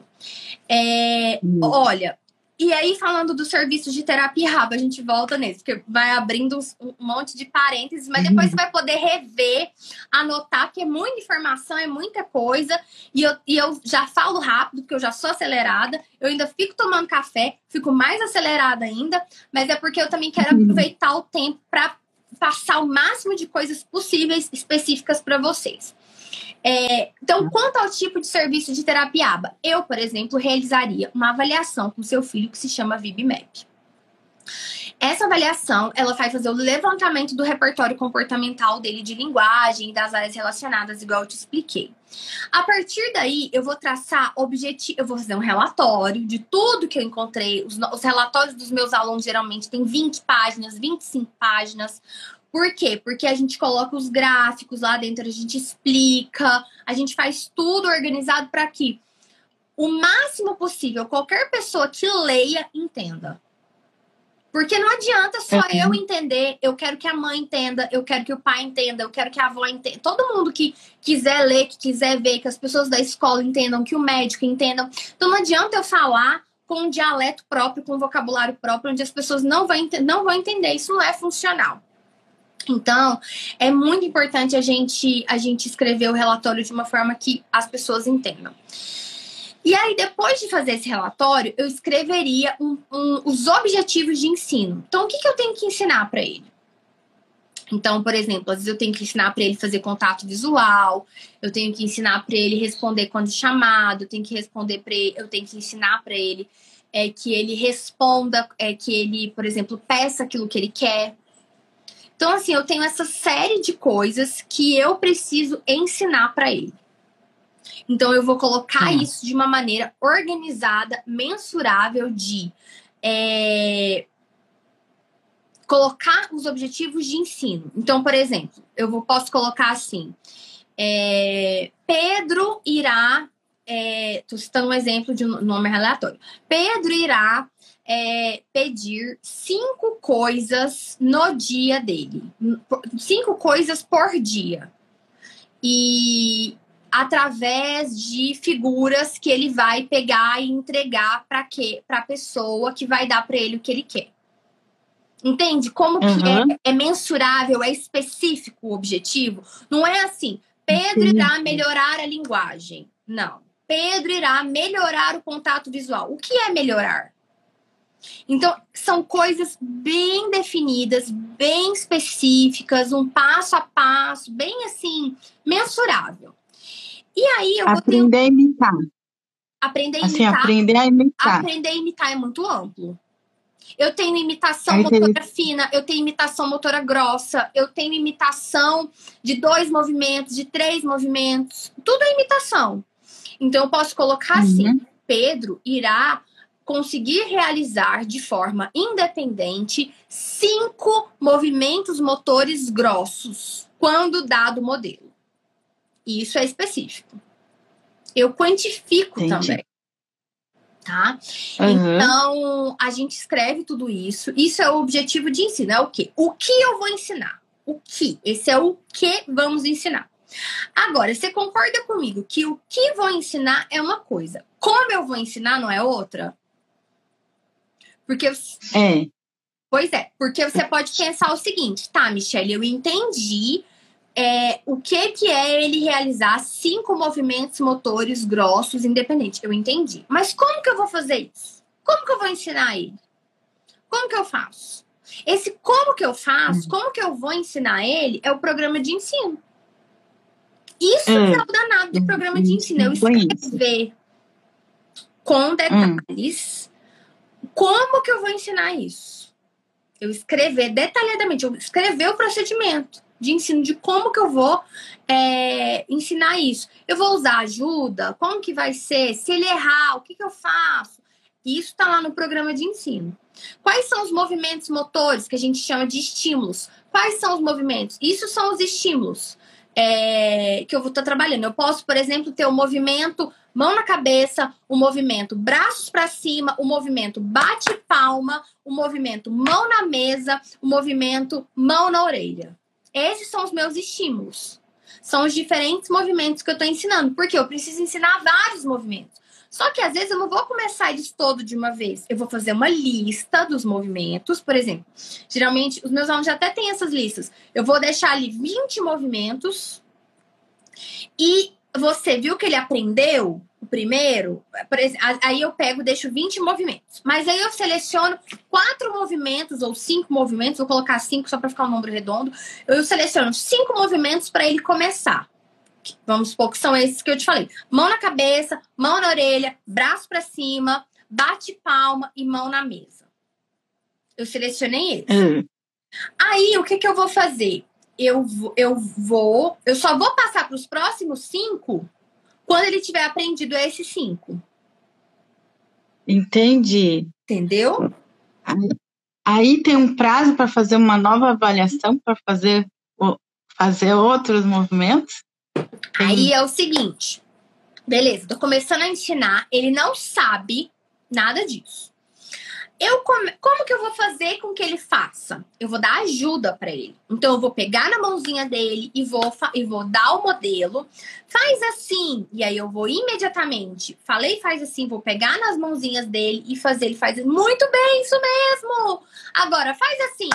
É, olha, e aí falando do serviço de terapia rabo, a gente volta nesse, porque vai abrindo um monte de parênteses, mas depois você vai poder rever, anotar, que é muita informação, é muita coisa, e eu, e eu já falo rápido, porque eu já sou acelerada, eu ainda fico tomando café, fico mais acelerada ainda, mas é porque eu também quero uhum. aproveitar o tempo para passar o máximo de coisas possíveis específicas para vocês. É, então, quanto ao tipo de serviço de terapia ABA, eu, por exemplo, realizaria uma avaliação com seu filho que se chama VibMap. Essa avaliação, ela vai fazer o levantamento do repertório comportamental dele de linguagem e das áreas relacionadas, igual eu te expliquei. A partir daí, eu vou traçar objetivo, eu vou fazer um relatório de tudo que eu encontrei. Os, os relatórios dos meus alunos geralmente têm 20 páginas, 25 páginas. Por quê? Porque a gente coloca os gráficos lá dentro, a gente explica, a gente faz tudo organizado para que o máximo possível qualquer pessoa que leia entenda. Porque não adianta só uhum. eu entender, eu quero que a mãe entenda, eu quero que o pai entenda, eu quero que a avó entenda. Todo mundo que quiser ler, que quiser ver, que as pessoas da escola entendam, que o médico entendam. Então não adianta eu falar com um dialeto próprio, com um vocabulário próprio, onde as pessoas não vão, não vão entender. Isso não é funcional. Então, é muito importante a gente, a gente escrever o relatório de uma forma que as pessoas entendam. E aí, depois de fazer esse relatório, eu escreveria um, um, os objetivos de ensino. Então, o que, que eu tenho que ensinar para ele? Então, por exemplo, às vezes eu tenho que ensinar para ele fazer contato visual, eu tenho que ensinar para ele responder quando chamado, eu tenho que responder para ele, eu tenho que ensinar para ele é, que ele responda, é, que ele, por exemplo, peça aquilo que ele quer. Então, assim, eu tenho essa série de coisas que eu preciso ensinar para ele. Então, eu vou colocar hum. isso de uma maneira organizada, mensurável, de é, colocar os objetivos de ensino. Então, por exemplo, eu vou, posso colocar assim: é, Pedro irá. Estou é, citando um exemplo de um nome aleatório. Pedro irá é, pedir cinco coisas no dia dele. Cinco coisas por dia. E através de figuras que ele vai pegar e entregar para quê? Para a pessoa que vai dar para ele o que ele quer. Entende? Como uhum. que é, é, mensurável, é específico o objetivo? Não é assim, Pedro irá melhorar a linguagem. Não. Pedro irá melhorar o contato visual. O que é melhorar? Então, são coisas bem definidas, bem específicas, um passo a passo, bem assim, mensurável. E aí eu aprender ter... a imitar. Aprender a assim, imitar. aprender a imitar. Aprender a imitar é muito amplo. Eu tenho imitação motora fina, eu tenho imitação motora grossa, eu tenho imitação de dois movimentos, de três movimentos. Tudo é imitação. Então eu posso colocar uhum. assim: Pedro irá conseguir realizar de forma independente cinco movimentos motores grossos quando dado o modelo. E isso é específico. Eu quantifico Entendi. também. Tá? Uhum. Então, a gente escreve tudo isso. Isso é o objetivo de ensino. É o quê? O que eu vou ensinar? O que? Esse é o que vamos ensinar. Agora, você concorda comigo que o que vou ensinar é uma coisa, como eu vou ensinar não é outra? Porque. É. Pois é, porque você pode pensar o seguinte, tá, Michelle, eu entendi é, o que, que é ele realizar cinco movimentos motores grossos independentes. Eu entendi. Mas como que eu vou fazer isso? Como que eu vou ensinar ele? Como que eu faço? Esse como que eu faço, uhum. como que eu vou ensinar ele, é o programa de ensino. Isso hum. é o danado do programa de ensino. Eu escrever com detalhes hum. como que eu vou ensinar isso. Eu escrever detalhadamente, eu escrever o procedimento de ensino de como que eu vou é, ensinar isso. Eu vou usar ajuda? Como que vai ser? Se ele errar, o que, que eu faço? Isso está lá no programa de ensino. Quais são os movimentos motores que a gente chama de estímulos? Quais são os movimentos? Isso são os estímulos é, que eu vou estar trabalhando. Eu posso, por exemplo, ter o movimento mão na cabeça, o movimento braços para cima, o movimento bate palma, o movimento mão na mesa, o movimento mão na orelha. Esses são os meus estímulos. São os diferentes movimentos que eu estou ensinando, porque eu preciso ensinar vários movimentos. Só que às vezes eu não vou começar isso todo de uma vez. Eu vou fazer uma lista dos movimentos, por exemplo. Geralmente, os meus alunos já até têm essas listas. Eu vou deixar ali 20 movimentos. E você viu que ele aprendeu o primeiro? Aí eu pego, deixo 20 movimentos. Mas aí eu seleciono quatro movimentos ou cinco movimentos, vou colocar cinco só para ficar um número redondo. Eu seleciono cinco movimentos para ele começar. Vamos supor que são esses que eu te falei. Mão na cabeça, mão na orelha, braço para cima, bate palma e mão na mesa. Eu selecionei eles. Uhum. Aí, o que, que eu vou fazer? Eu, eu vou, eu só vou passar para os próximos cinco quando ele tiver aprendido esses cinco. Entendi. Entendeu? Aí, aí tem um prazo para fazer uma nova avaliação, para fazer, fazer outros movimentos? Aí é o seguinte. Beleza, tô começando a ensinar, ele não sabe nada disso. Eu come... como que eu vou fazer com que ele faça? Eu vou dar ajuda para ele. Então eu vou pegar na mãozinha dele e vou fa... e vou dar o modelo. Faz assim, e aí eu vou imediatamente. Falei, faz assim, vou pegar nas mãozinhas dele e fazer ele faz muito bem, isso mesmo. Agora faz assim.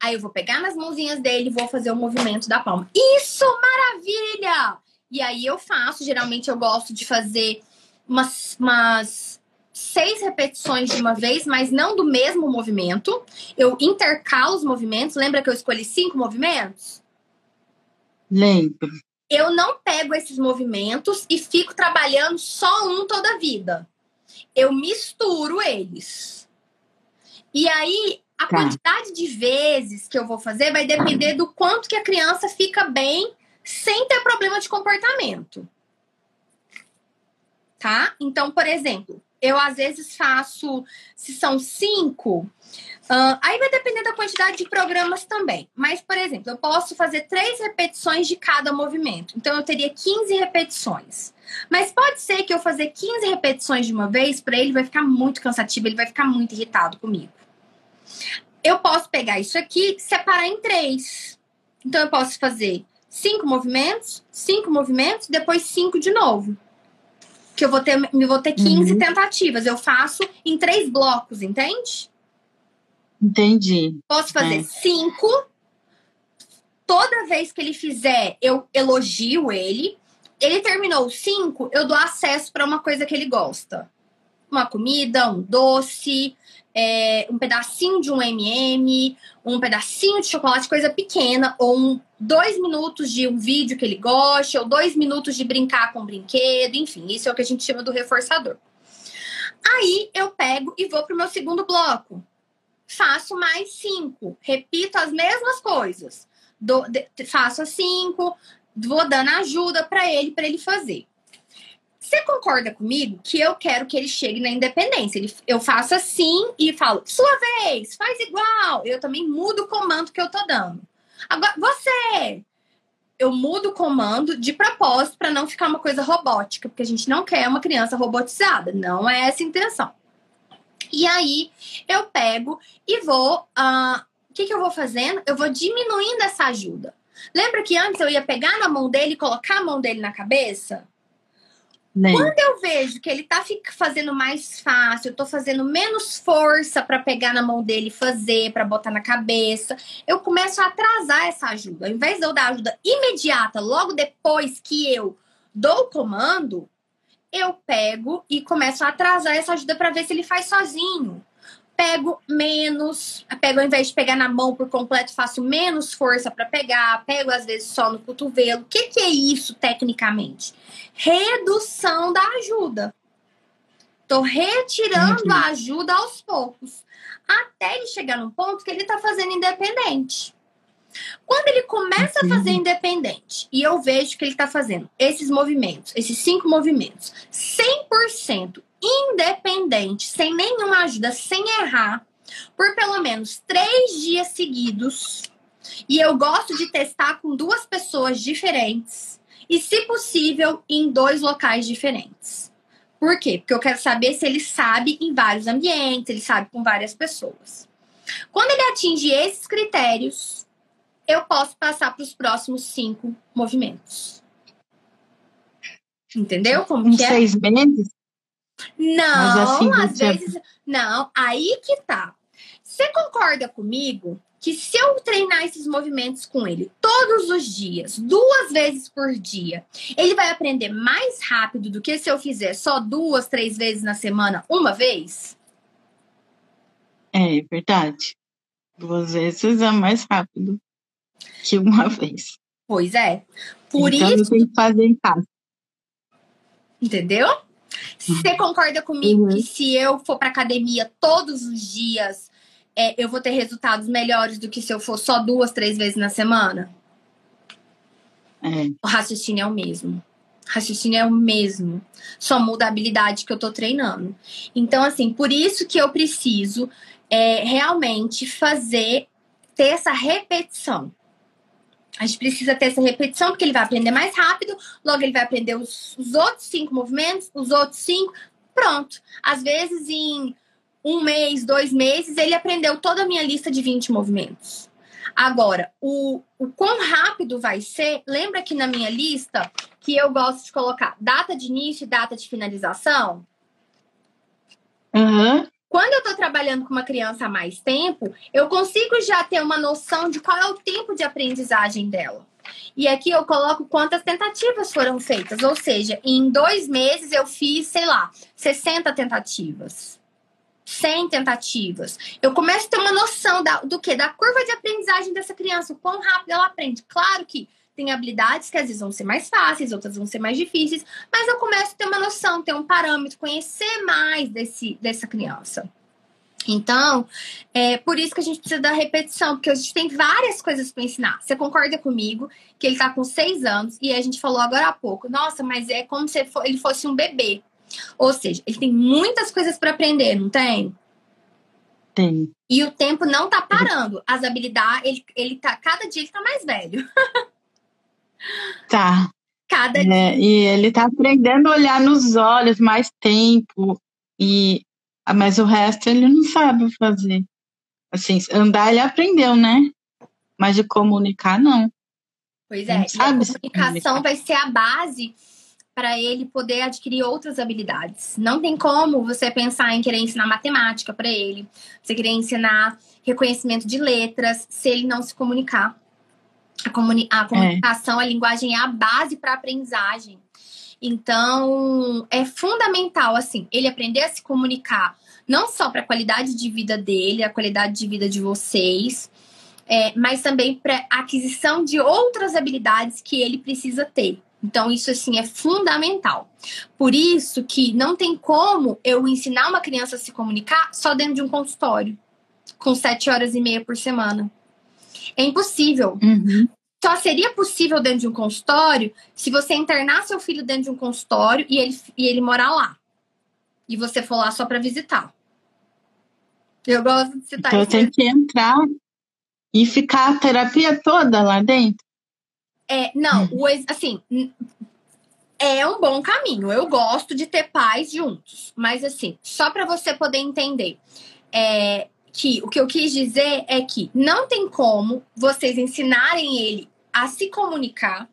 Aí eu vou pegar nas mãozinhas dele e vou fazer o movimento da palma. Isso, maravilha! E aí eu faço, geralmente eu gosto de fazer umas, umas seis repetições de uma vez, mas não do mesmo movimento. Eu intercalo os movimentos. Lembra que eu escolhi cinco movimentos? Lembro. Eu não pego esses movimentos e fico trabalhando só um toda a vida. Eu misturo eles. E aí a tá. quantidade de vezes que eu vou fazer vai depender do quanto que a criança fica bem sem ter problema de comportamento. Tá? Então, por exemplo, eu às vezes faço, se são cinco, uh, aí vai depender da quantidade de programas também. Mas, por exemplo, eu posso fazer três repetições de cada movimento. Então, eu teria 15 repetições. Mas pode ser que eu fazer 15 repetições de uma vez, para ele vai ficar muito cansativo, ele vai ficar muito irritado comigo. Eu posso pegar isso aqui separar em três. Então, eu posso fazer cinco movimentos, cinco movimentos, depois cinco de novo. Que eu vou ter, eu vou ter 15 uhum. tentativas. Eu faço em três blocos, entende? Entendi. Posso fazer é. cinco. Toda vez que ele fizer, eu elogio ele. Ele terminou cinco, eu dou acesso para uma coisa que ele gosta. Uma comida, um doce, é, um pedacinho de um MM, um pedacinho de chocolate, coisa pequena, ou um, dois minutos de um vídeo que ele goste, ou dois minutos de brincar com um brinquedo, enfim, isso é o que a gente chama do reforçador. Aí eu pego e vou para o meu segundo bloco. Faço mais cinco, repito as mesmas coisas. Do, de, faço as cinco, vou dando ajuda para ele, para ele fazer. Você concorda comigo que eu quero que ele chegue na independência? Ele, eu faço assim e falo, sua vez, faz igual. Eu também mudo o comando que eu tô dando. Agora, você, eu mudo o comando de propósito para não ficar uma coisa robótica, porque a gente não quer uma criança robotizada, não é essa a intenção. E aí eu pego e vou. Uh, o que, que eu vou fazendo? Eu vou diminuindo essa ajuda. Lembra que antes eu ia pegar na mão dele e colocar a mão dele na cabeça? Quando eu vejo que ele tá fazendo mais fácil, eu tô fazendo menos força para pegar na mão dele fazer, para botar na cabeça, eu começo a atrasar essa ajuda. Ao invés de eu dar ajuda imediata, logo depois que eu dou o comando, eu pego e começo a atrasar essa ajuda para ver se ele faz sozinho pego menos, pego ao invés de pegar na mão por completo, faço menos força para pegar, pego às vezes só no cotovelo. O que, que é isso tecnicamente? Redução da ajuda. Tô retirando a ajuda aos poucos, até ele chegar num ponto que ele tá fazendo independente. Quando ele começa a fazer independente e eu vejo que ele está fazendo esses movimentos, esses cinco movimentos, 100% independente, sem nenhuma ajuda, sem errar, por pelo menos três dias seguidos. E eu gosto de testar com duas pessoas diferentes. E, se possível, em dois locais diferentes. Por quê? Porque eu quero saber se ele sabe em vários ambientes, ele sabe com várias pessoas. Quando ele atinge esses critérios, eu posso passar para os próximos cinco movimentos. Entendeu? Como em é? seis meses? Não, assim, às vezes. Não, aí que tá. Você concorda comigo que se eu treinar esses movimentos com ele todos os dias, duas vezes por dia, ele vai aprender mais rápido do que se eu fizer só duas, três vezes na semana, uma vez? É verdade. Duas vezes é mais rápido que uma vez. Pois é. Por então, isso. Tem que fazer em casa. Entendeu? Você concorda comigo uhum. que se eu for para academia todos os dias, é, eu vou ter resultados melhores do que se eu for só duas, três vezes na semana? É. O raciocínio é o mesmo. O raciocínio é o mesmo. Só muda a habilidade que eu tô treinando. Então, assim, por isso que eu preciso é, realmente fazer, ter essa repetição. A gente precisa ter essa repetição, porque ele vai aprender mais rápido, logo ele vai aprender os, os outros cinco movimentos, os outros cinco, pronto. Às vezes, em um mês, dois meses, ele aprendeu toda a minha lista de 20 movimentos. Agora, o, o quão rápido vai ser, lembra que na minha lista que eu gosto de colocar data de início e data de finalização? Uhum. Quando eu estou trabalhando com uma criança há mais tempo, eu consigo já ter uma noção de qual é o tempo de aprendizagem dela. E aqui eu coloco quantas tentativas foram feitas. Ou seja, em dois meses eu fiz, sei lá, 60 tentativas. 100 tentativas. Eu começo a ter uma noção da, do que? Da curva de aprendizagem dessa criança, o quão rápido ela aprende. Claro que tem habilidades que às vezes vão ser mais fáceis, outras vão ser mais difíceis, mas eu começo a ter uma noção, ter um parâmetro, conhecer mais desse, dessa criança. Então, é por isso que a gente precisa da repetição, porque a gente tem várias coisas para ensinar. Você concorda comigo que ele está com seis anos e a gente falou agora há pouco, nossa, mas é como se ele fosse um bebê. Ou seja, ele tem muitas coisas para aprender, não tem? Tem. E o tempo não tá parando. As habilidades, ele, ele tá, cada dia ele tá mais velho. Tá. Cada é, dia. E ele tá aprendendo a olhar nos olhos mais tempo. E, ah, mas o resto ele não sabe fazer. Assim, andar ele aprendeu, né? Mas de comunicar, não. Pois é, e a comunicação vai ser a base para ele poder adquirir outras habilidades. Não tem como você pensar em querer ensinar matemática para ele, você querer ensinar reconhecimento de letras, se ele não se comunicar. A, comuni a comunicação, é. a linguagem é a base para a aprendizagem. Então, é fundamental, assim, ele aprender a se comunicar, não só para a qualidade de vida dele, a qualidade de vida de vocês, é, mas também para aquisição de outras habilidades que ele precisa ter. Então, isso, assim, é fundamental. Por isso que não tem como eu ensinar uma criança a se comunicar só dentro de um consultório, com sete horas e meia por semana. É impossível. Uhum. só seria possível dentro de um consultório se você internar seu filho dentro de um consultório e ele, e ele morar lá. E você for lá só para visitar. Eu gosto de citar então, isso. Então tem que entrar e ficar a terapia toda lá dentro? É, não, o, assim, é um bom caminho. Eu gosto de ter pais juntos. Mas, assim, só para você poder entender. É, que o que eu quis dizer é que não tem como vocês ensinarem ele a se comunicar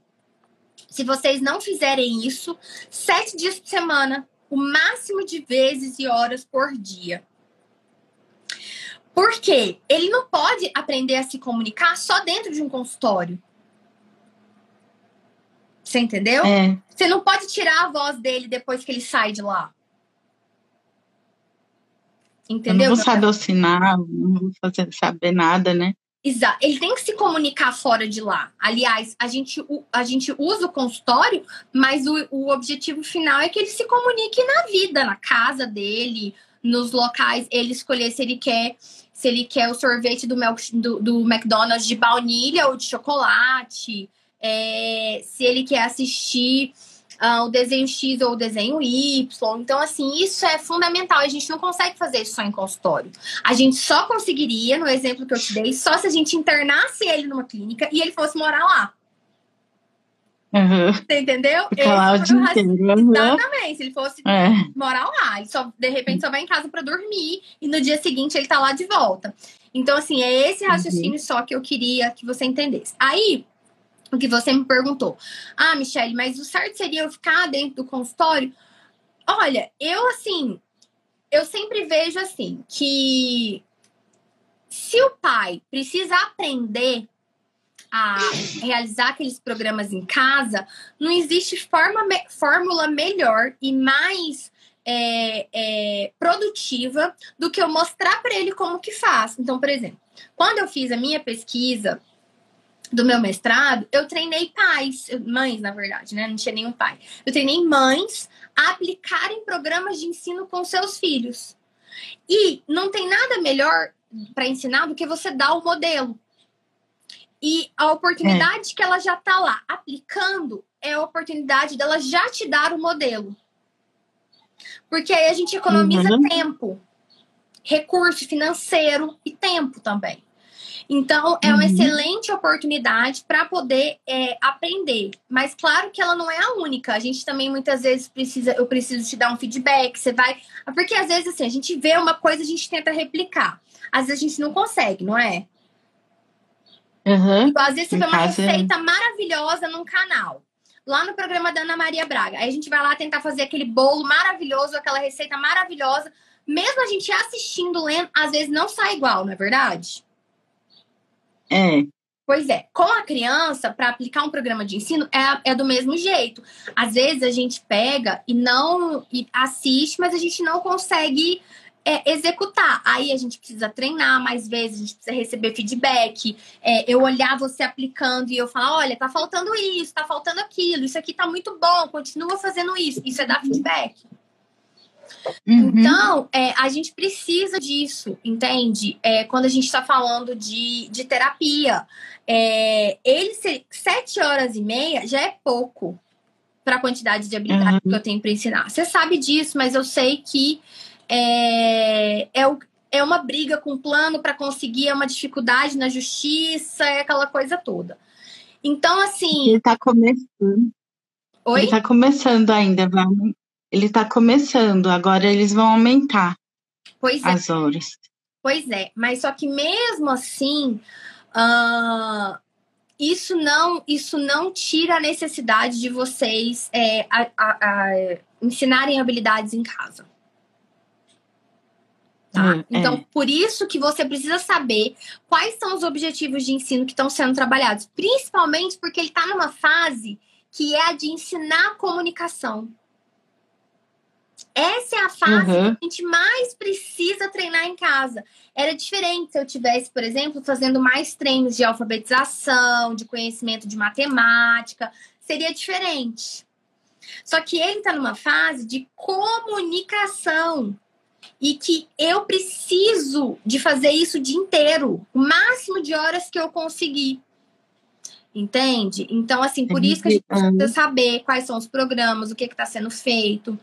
se vocês não fizerem isso sete dias por semana, o máximo de vezes e horas por dia. Porque ele não pode aprender a se comunicar só dentro de um consultório. Você entendeu? É. Você não pode tirar a voz dele depois que ele sai de lá. Entendeu? Eu não vou saber o sinal, não vou fazer, saber nada, né? Exato. Ele tem que se comunicar fora de lá. Aliás, a gente, a gente usa o consultório, mas o, o objetivo final é que ele se comunique na vida, na casa dele, nos locais, ele escolher se ele quer se ele quer o sorvete do, do, do McDonald's de baunilha ou de chocolate, é, se ele quer assistir uh, o desenho X ou o desenho Y. Então, assim, isso é fundamental. A gente não consegue fazer isso só em consultório. A gente só conseguiria, no exemplo que eu te dei, só se a gente internasse ele numa clínica e ele fosse morar lá. Uhum. Você entendeu? Lá o dia inteiro. Uhum. Exatamente. Se ele fosse é. morar lá, e só, de repente só vai em casa para dormir e no dia seguinte ele tá lá de volta. Então, assim, é esse raciocínio uhum. só que eu queria que você entendesse. Aí, o que você me perguntou. Ah, Michelle, mas o certo seria eu ficar dentro do consultório? Olha, eu assim, eu sempre vejo assim que se o pai precisa aprender a realizar aqueles programas em casa, não existe forma, fórmula melhor e mais é, é, produtiva do que eu mostrar para ele como que faz. Então, por exemplo, quando eu fiz a minha pesquisa do meu mestrado, eu treinei pais, mães, na verdade, né? Não tinha nenhum pai. Eu treinei mães a aplicarem programas de ensino com seus filhos. E não tem nada melhor para ensinar do que você dar o modelo. E a oportunidade é. que ela já está lá aplicando é a oportunidade dela já te dar o modelo. Porque aí a gente economiza uhum. tempo, recurso financeiro e tempo também. Então, é uma uhum. excelente oportunidade para poder é, aprender. Mas claro que ela não é a única. A gente também muitas vezes precisa, eu preciso te dar um feedback, você vai. Porque às vezes assim, a gente vê uma coisa, a gente tenta replicar. Às vezes a gente não consegue, não é? Uhum. Então, às vezes você vê uma receita maravilhosa num canal. Lá no programa da Ana Maria Braga. Aí a gente vai lá tentar fazer aquele bolo maravilhoso, aquela receita maravilhosa. Mesmo a gente assistindo, lendo, às vezes não sai igual, não é verdade? É. Pois é, com a criança, para aplicar um programa de ensino, é, é do mesmo jeito. Às vezes a gente pega e não e assiste, mas a gente não consegue é, executar. Aí a gente precisa treinar mais vezes, a gente precisa receber feedback. É, eu olhar você aplicando e eu falar: olha, tá faltando isso, tá faltando aquilo, isso aqui tá muito bom, continua fazendo isso. Isso é dar feedback. Uhum. Então, é, a gente precisa disso, entende? É, quando a gente está falando de, de terapia. É, ele ser sete horas e meia já é pouco para a quantidade de habilidades uhum. que eu tenho para ensinar. Você sabe disso, mas eu sei que é, é, o, é uma briga com plano para conseguir, é uma dificuldade na justiça, é aquela coisa toda. Então, assim. Ele está começando. Oi? Ele está começando ainda, vamos ele está começando, agora eles vão aumentar pois é. as horas. Pois é, mas só que mesmo assim, uh, isso não isso não tira a necessidade de vocês é, a, a, a ensinarem habilidades em casa. Tá? Hum, então, é. por isso que você precisa saber quais são os objetivos de ensino que estão sendo trabalhados, principalmente porque ele está numa fase que é a de ensinar comunicação. Essa é a fase uhum. que a gente mais precisa treinar em casa. Era diferente se eu tivesse, por exemplo, fazendo mais treinos de alfabetização, de conhecimento de matemática, seria diferente. Só que ele está numa fase de comunicação e que eu preciso de fazer isso o dia inteiro, o máximo de horas que eu conseguir. Entende? Então, assim, por isso que a gente precisa saber quais são os programas, o que está sendo feito.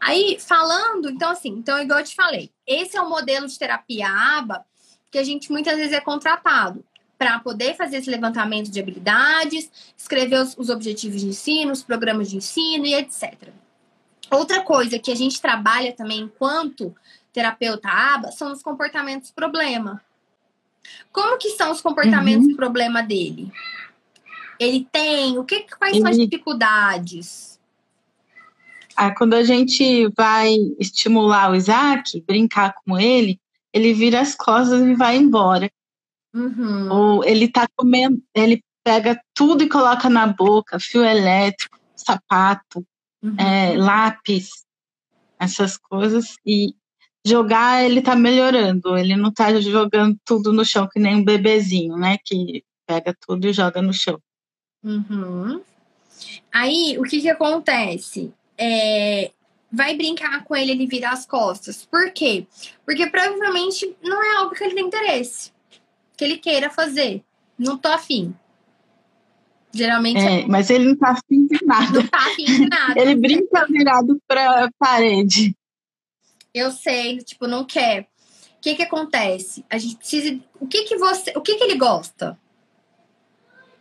Aí, falando, então, assim, então, igual eu te falei, esse é o modelo de terapia ABA que a gente muitas vezes é contratado para poder fazer esse levantamento de habilidades, escrever os, os objetivos de ensino, os programas de ensino e etc. Outra coisa que a gente trabalha também enquanto terapeuta ABA são os comportamentos problema. Como que são os comportamentos uhum. problema dele? Ele tem? O que, quais são as dificuldades? Ah, quando a gente vai estimular o Isaac, brincar com ele, ele vira as costas e vai embora. Uhum. Ou ele tá comendo, ele pega tudo e coloca na boca, fio elétrico, sapato, uhum. é, lápis, essas coisas. E jogar, ele tá melhorando. Ele não tá jogando tudo no chão que nem um bebezinho, né? Que pega tudo e joga no chão. Uhum. Aí, o que que acontece? É, vai brincar com ele, ele vira as costas. Por quê? Porque provavelmente não é algo que ele tem interesse, que ele queira fazer. Não tô afim. Geralmente. É, é... mas ele não tá afim de nada. Não tá afim de nada. ele brinca virado pra parede. Eu sei, tipo, não quer. O que que acontece? A gente precisa. O que que você. O que que ele gosta?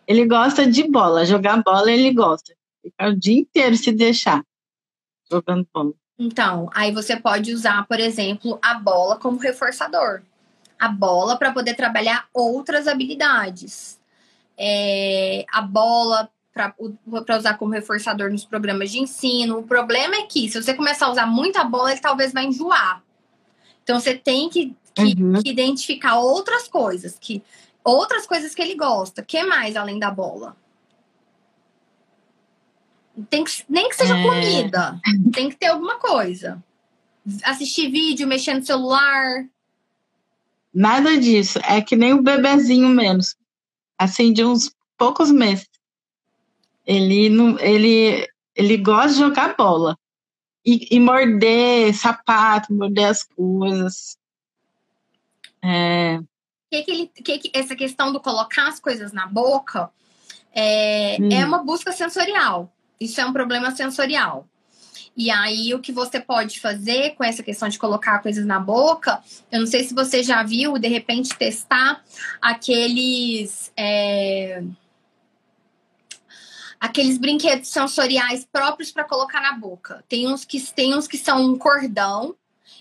Ele gosta de bola, jogar bola ele gosta. Ficar o dia inteiro se deixar jogando bola. Então, aí você pode usar, por exemplo, a bola como reforçador. A bola para poder trabalhar outras habilidades. É, a bola para usar como reforçador nos programas de ensino. O problema é que, se você começar a usar muita bola, ele talvez vai enjoar. Então, você tem que, que, uhum. que identificar outras coisas que outras coisas que ele gosta. O que mais além da bola? Tem que, nem que seja é... comida. Tem que ter alguma coisa. Assistir vídeo, mexer no celular. Nada disso. É que nem o bebezinho menos. Assim, de uns poucos meses. Ele não, ele, ele gosta de jogar bola. E, e morder sapato, morder as coisas. É, que, que ele. Que, que essa questão do colocar as coisas na boca é, hum. é uma busca sensorial. Isso é um problema sensorial. E aí, o que você pode fazer com essa questão de colocar coisas na boca, eu não sei se você já viu, de repente, testar aqueles. É, aqueles brinquedos sensoriais próprios para colocar na boca. Tem uns que tem uns que são um cordão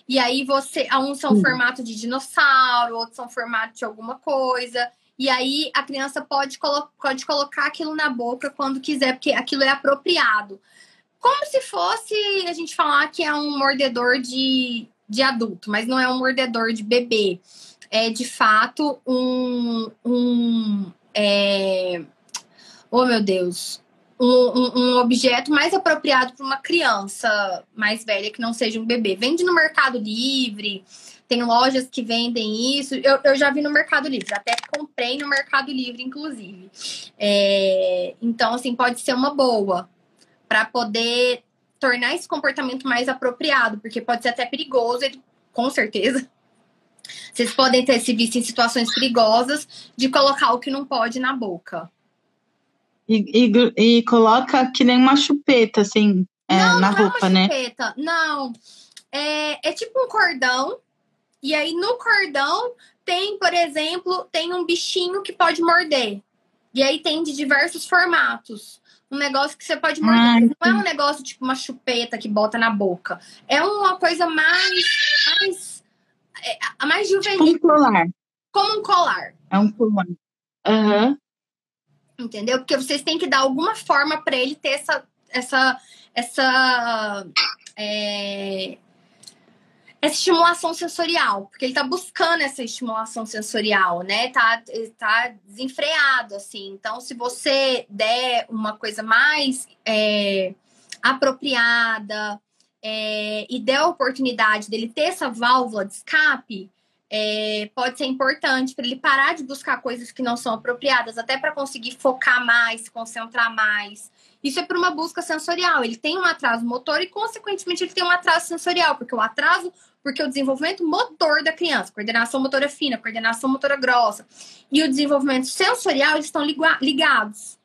e aí você, uns são formato de dinossauro, outros são formato de alguma coisa. E aí a criança pode, colo pode colocar aquilo na boca quando quiser, porque aquilo é apropriado. Como se fosse a gente falar que é um mordedor de, de adulto, mas não é um mordedor de bebê. É de fato um. um é... Oh, meu Deus um, um, objeto mais apropriado para uma criança mais velha que não seja um bebê. Vende no Mercado Livre, tem lojas que vendem isso. Eu, eu já vi no Mercado Livre, até comprei no Mercado Livre, inclusive. É, então, assim, pode ser uma boa para poder tornar esse comportamento mais apropriado, porque pode ser até perigoso, ele, com certeza. Vocês podem ter se visto em situações perigosas de colocar o que não pode na boca. E, e, e, coloca que nem uma chupeta, assim, é, não, na não roupa, é uma né? Chupeta. Não, é, é tipo um cordão. E aí no cordão tem, por exemplo, tem um bichinho que pode morder. E aí tem de diversos formatos. Um negócio que você pode morder. Ai, não é um negócio tipo uma chupeta que bota na boca. É uma coisa mais. mais, é, mais juvenil. Tipo um colar. Como um colar. É um colar. Aham. Uhum. Entendeu? Porque vocês têm que dar alguma forma para ele ter essa. essa, essa é, essa estimulação sensorial, porque ele tá buscando essa estimulação sensorial, né? Tá, tá desenfreado, assim. Então, se você der uma coisa mais é, apropriada é, e der a oportunidade dele ter essa válvula de escape, é, pode ser importante para ele parar de buscar coisas que não são apropriadas, até para conseguir focar mais, se concentrar mais. Isso é para uma busca sensorial. Ele tem um atraso motor e, consequentemente, ele tem um atraso sensorial, porque o atraso, porque o desenvolvimento motor da criança, coordenação motora fina, coordenação motora grossa, e o desenvolvimento sensorial, eles estão ligados.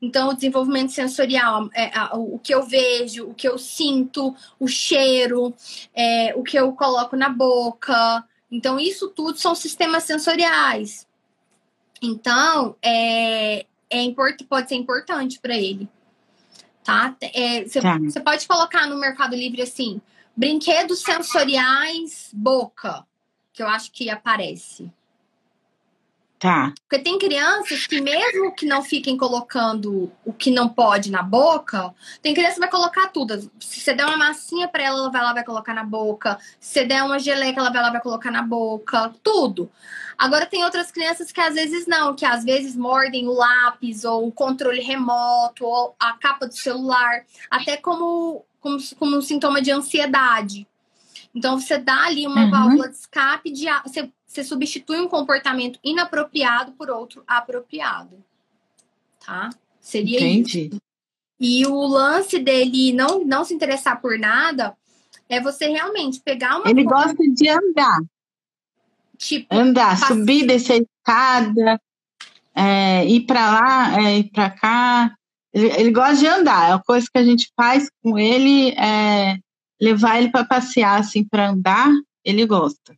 Então, o desenvolvimento sensorial, é, o que eu vejo, o que eu sinto, o cheiro, é, o que eu coloco na boca, então, isso tudo são sistemas sensoriais. Então, é, é import, pode ser importante para ele. Tá? É, você, tá. você pode colocar no Mercado Livre assim: brinquedos sensoriais, boca, que eu acho que aparece. Tá. Porque tem crianças que, mesmo que não fiquem colocando o que não pode na boca, tem criança que vai colocar tudo. Se você der uma massinha para ela, ela vai lá vai colocar na boca. Se você der uma geleca, ela vai lá vai colocar na boca. Tudo. Agora tem outras crianças que às vezes não, que às vezes mordem o lápis, ou o controle remoto, ou a capa do celular, até como, como, como um sintoma de ansiedade. Então, você dá ali uma uhum. válvula de escape, de, você você substitui um comportamento inapropriado por outro apropriado. Tá? Seria Entendi. isso. E o lance dele não, não se interessar por nada é você realmente pegar uma. Ele gosta de andar. Tipo, andar, subir, descer a escada, é, ir para lá, é, ir para cá. Ele, ele, gosta de andar. A coisa que a gente faz com ele é levar ele para passear, assim, para andar. Ele gosta.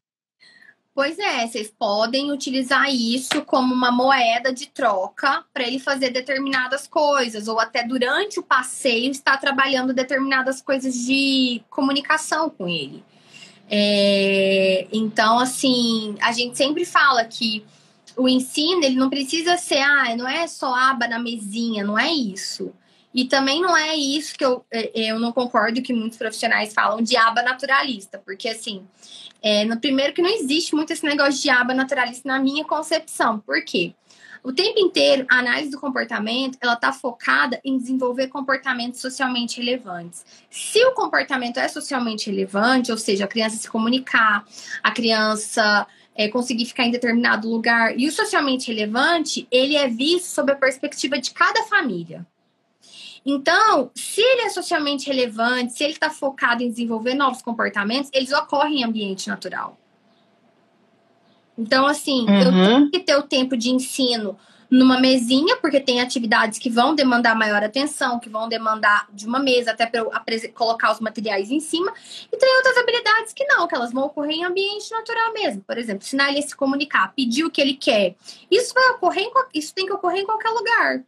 Pois é, vocês podem utilizar isso como uma moeda de troca para ele fazer determinadas coisas, ou até durante o passeio estar trabalhando determinadas coisas de comunicação com ele. É, então, assim, a gente sempre fala que o ensino ele não precisa ser, ah, não é só aba na mesinha, não é isso. E também não é isso que eu, é, eu não concordo que muitos profissionais falam de aba naturalista, porque assim, é, no primeiro que não existe muito esse negócio de aba naturalista na minha concepção. Por quê? O tempo inteiro, a análise do comportamento, ela está focada em desenvolver comportamentos socialmente relevantes. Se o comportamento é socialmente relevante, ou seja, a criança se comunicar, a criança é, conseguir ficar em determinado lugar, e o socialmente relevante, ele é visto sob a perspectiva de cada família. Então, se ele é socialmente relevante, se ele está focado em desenvolver novos comportamentos, eles ocorrem em ambiente natural. Então, assim, uhum. eu tenho que ter o tempo de ensino numa mesinha, porque tem atividades que vão demandar maior atenção, que vão demandar de uma mesa, até para eu colocar os materiais em cima. E tem outras habilidades que não, que elas vão ocorrer em ambiente natural mesmo. Por exemplo, ensinar ele a se comunicar, pedir o que ele quer. Isso vai ocorrer, em, isso tem que ocorrer em qualquer lugar.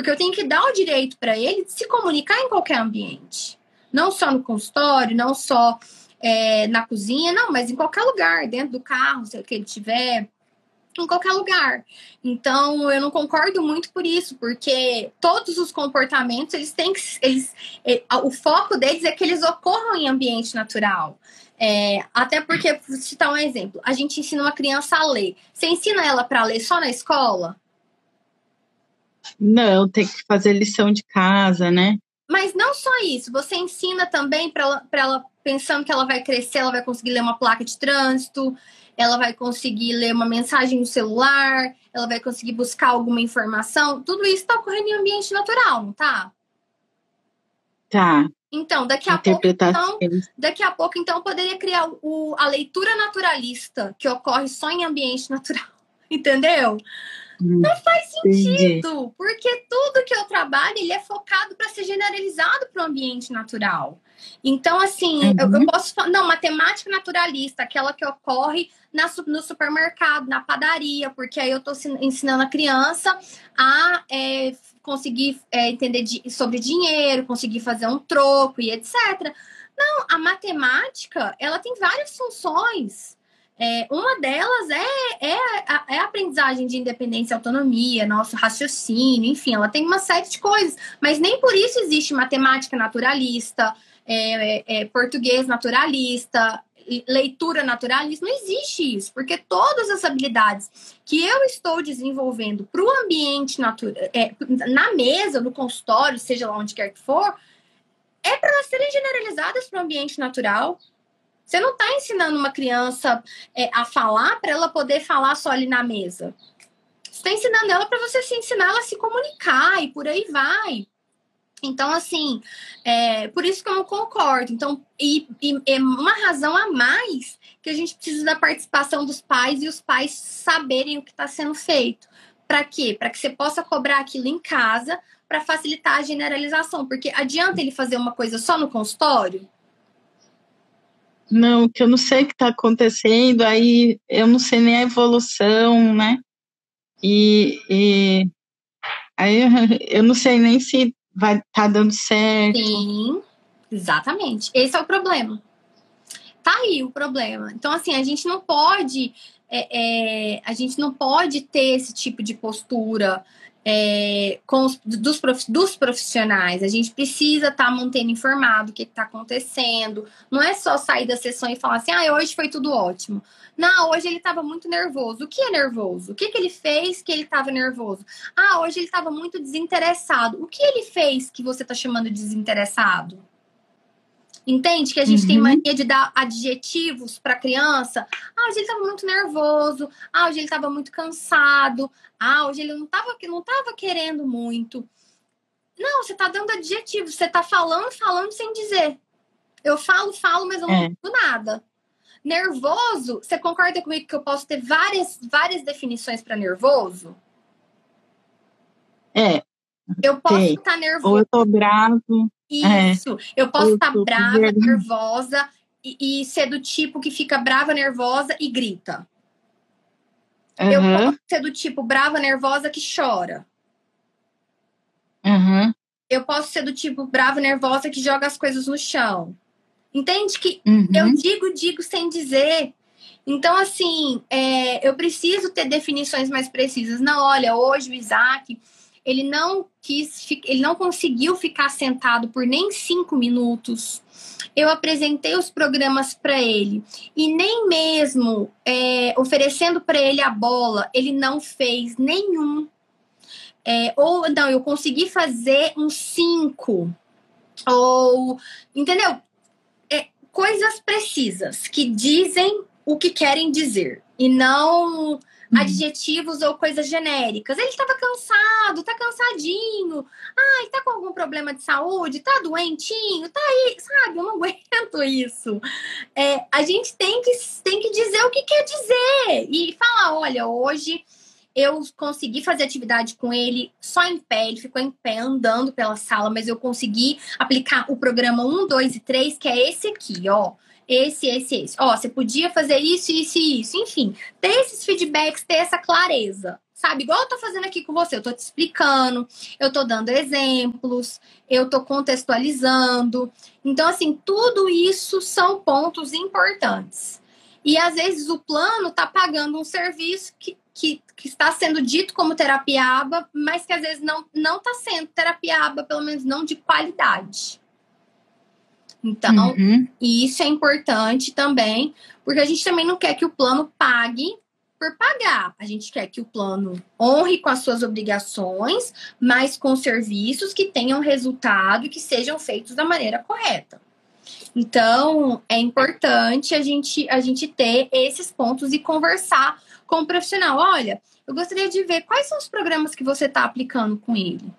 Porque eu tenho que dar o direito para ele de se comunicar em qualquer ambiente. Não só no consultório, não só é, na cozinha, não, mas em qualquer lugar, dentro do carro, se ele tiver, em qualquer lugar. Então, eu não concordo muito por isso, porque todos os comportamentos, eles têm que. Eles, é, o foco deles é que eles ocorram em ambiente natural. É, até porque, vou citar um exemplo, a gente ensina uma criança a ler. Você ensina ela para ler só na escola? Não, tem que fazer lição de casa, né? Mas não só isso, você ensina também para ela, pensando que ela vai crescer, ela vai conseguir ler uma placa de trânsito, ela vai conseguir ler uma mensagem no celular, ela vai conseguir buscar alguma informação. Tudo isso está ocorrendo em ambiente natural, não tá? Tá. Então, daqui a pouco, então, daqui a pouco, então, eu poderia criar o, a leitura naturalista, que ocorre só em ambiente natural. Entendeu? Não faz sentido, Entendi. porque tudo que eu trabalho ele é focado para ser generalizado para o ambiente natural. Então, assim, uhum. eu, eu, posso falar, não, matemática naturalista, aquela que ocorre na, no supermercado, na padaria, porque aí eu estou ensinando a criança a é, conseguir é, entender de, sobre dinheiro, conseguir fazer um troco e etc. Não, a matemática, ela tem várias funções. É, uma delas é, é, a, é a aprendizagem de independência e autonomia, nosso raciocínio, enfim, ela tem uma série de coisas, mas nem por isso existe matemática naturalista, é, é, é português naturalista, leitura naturalista, não existe isso, porque todas as habilidades que eu estou desenvolvendo para o ambiente natural, é, na mesa, no consultório, seja lá onde quer que for, é para elas serem generalizadas para o ambiente natural Você não está ensinando uma criança é, a falar para ela poder falar só ali na mesa. Você está ensinando ela para você se ensinar ela a se comunicar e por aí vai. Então, assim, é, por isso que eu não concordo. Então, e, e é uma razão a mais que a gente precisa da participação dos pais e os pais saberem o que está sendo feito. Para quê? Para que você possa cobrar aquilo em casa para facilitar a generalização. Porque adianta ele fazer uma coisa só no consultório? Não, que eu não sei o que está acontecendo, aí eu não sei nem a evolução, né? E, e aí eu não sei nem se vai tá dando certo. Sim, exatamente. Esse é o problema. Tá aí o problema. Então, assim, a gente não pode. É, é, a gente não pode ter esse tipo de postura é, os, dos, dos profissionais. A gente precisa estar tá mantendo informado o que está acontecendo. Não é só sair da sessão e falar assim, ah, hoje foi tudo ótimo. Não, hoje ele estava muito nervoso. O que é nervoso? O que, que ele fez que ele estava nervoso? Ah, hoje ele estava muito desinteressado. O que ele fez que você está chamando de desinteressado? Entende? Que a gente uhum. tem mania de dar adjetivos para criança. Ah, hoje ele estava muito nervoso. Ah, hoje ele estava muito cansado. Ah, hoje ele não estava não tava querendo muito. Não, você está dando adjetivos. Você está falando, falando sem dizer. Eu falo, falo, mas eu não é. digo nada. Nervoso, você concorda comigo que eu posso ter várias, várias definições para nervoso? É. Eu posso estar tá nervoso. Ou eu tô bravo. É. Isso. É. Eu posso estar tá brava, nervosa e, e, ser do tipo que fica brava, nervosa e grita. Uhum. Eu posso ser do tipo brava, nervosa que chora. Uhum. Eu posso ser do tipo brava, nervosa que joga as coisas no chão. Entende que uhum. eu digo, digo sem dizer. Então, assim, é, eu preciso ter definições mais precisas. Não, olha, hoje o Isaac ele não quis, ele não conseguiu ficar sentado por nem cinco minutos. Eu apresentei os programas para ele e nem mesmo é, oferecendo para ele a bola, ele não fez nenhum. É, ou não, eu consegui fazer um cinco. Ou, entendeu? É, coisas precisas que dizem o que querem dizer e não. Adjetivos ou coisas genéricas. Ele estava cansado, tá cansadinho. Ai, tá com algum problema de saúde, tá doentinho, tá aí, sabe? Eu não aguento isso. É, a gente tem que, tem que dizer o que quer dizer e falar: olha, hoje eu consegui fazer atividade com ele só em pé, ele ficou em pé andando pela sala, mas eu consegui aplicar o programa 1, 2 e 3, que é esse aqui, ó esse, esse, esse. Ó, você podia fazer isso, isso e isso. Enfim, ter esses feedbacks, ter essa clareza. Sabe, igual eu tô fazendo aqui com você, eu tô te explicando, eu tô dando exemplos, eu tô contextualizando. Então, assim, tudo isso são pontos importantes. E às vezes o plano tá pagando um serviço que, que, que está sendo dito como terapia aba, mas que às vezes não, não tá sendo terapia aba, pelo menos não de qualidade. Então, uhum. isso é importante também, porque a gente também não quer que o plano pague por pagar. A gente quer que o plano honre com as suas obrigações, mas com serviços que tenham resultado e que sejam feitos da maneira correta. Então, é importante a gente, a gente ter esses pontos e conversar com o profissional. Olha, eu gostaria de ver quais são os programas que você está aplicando com ele.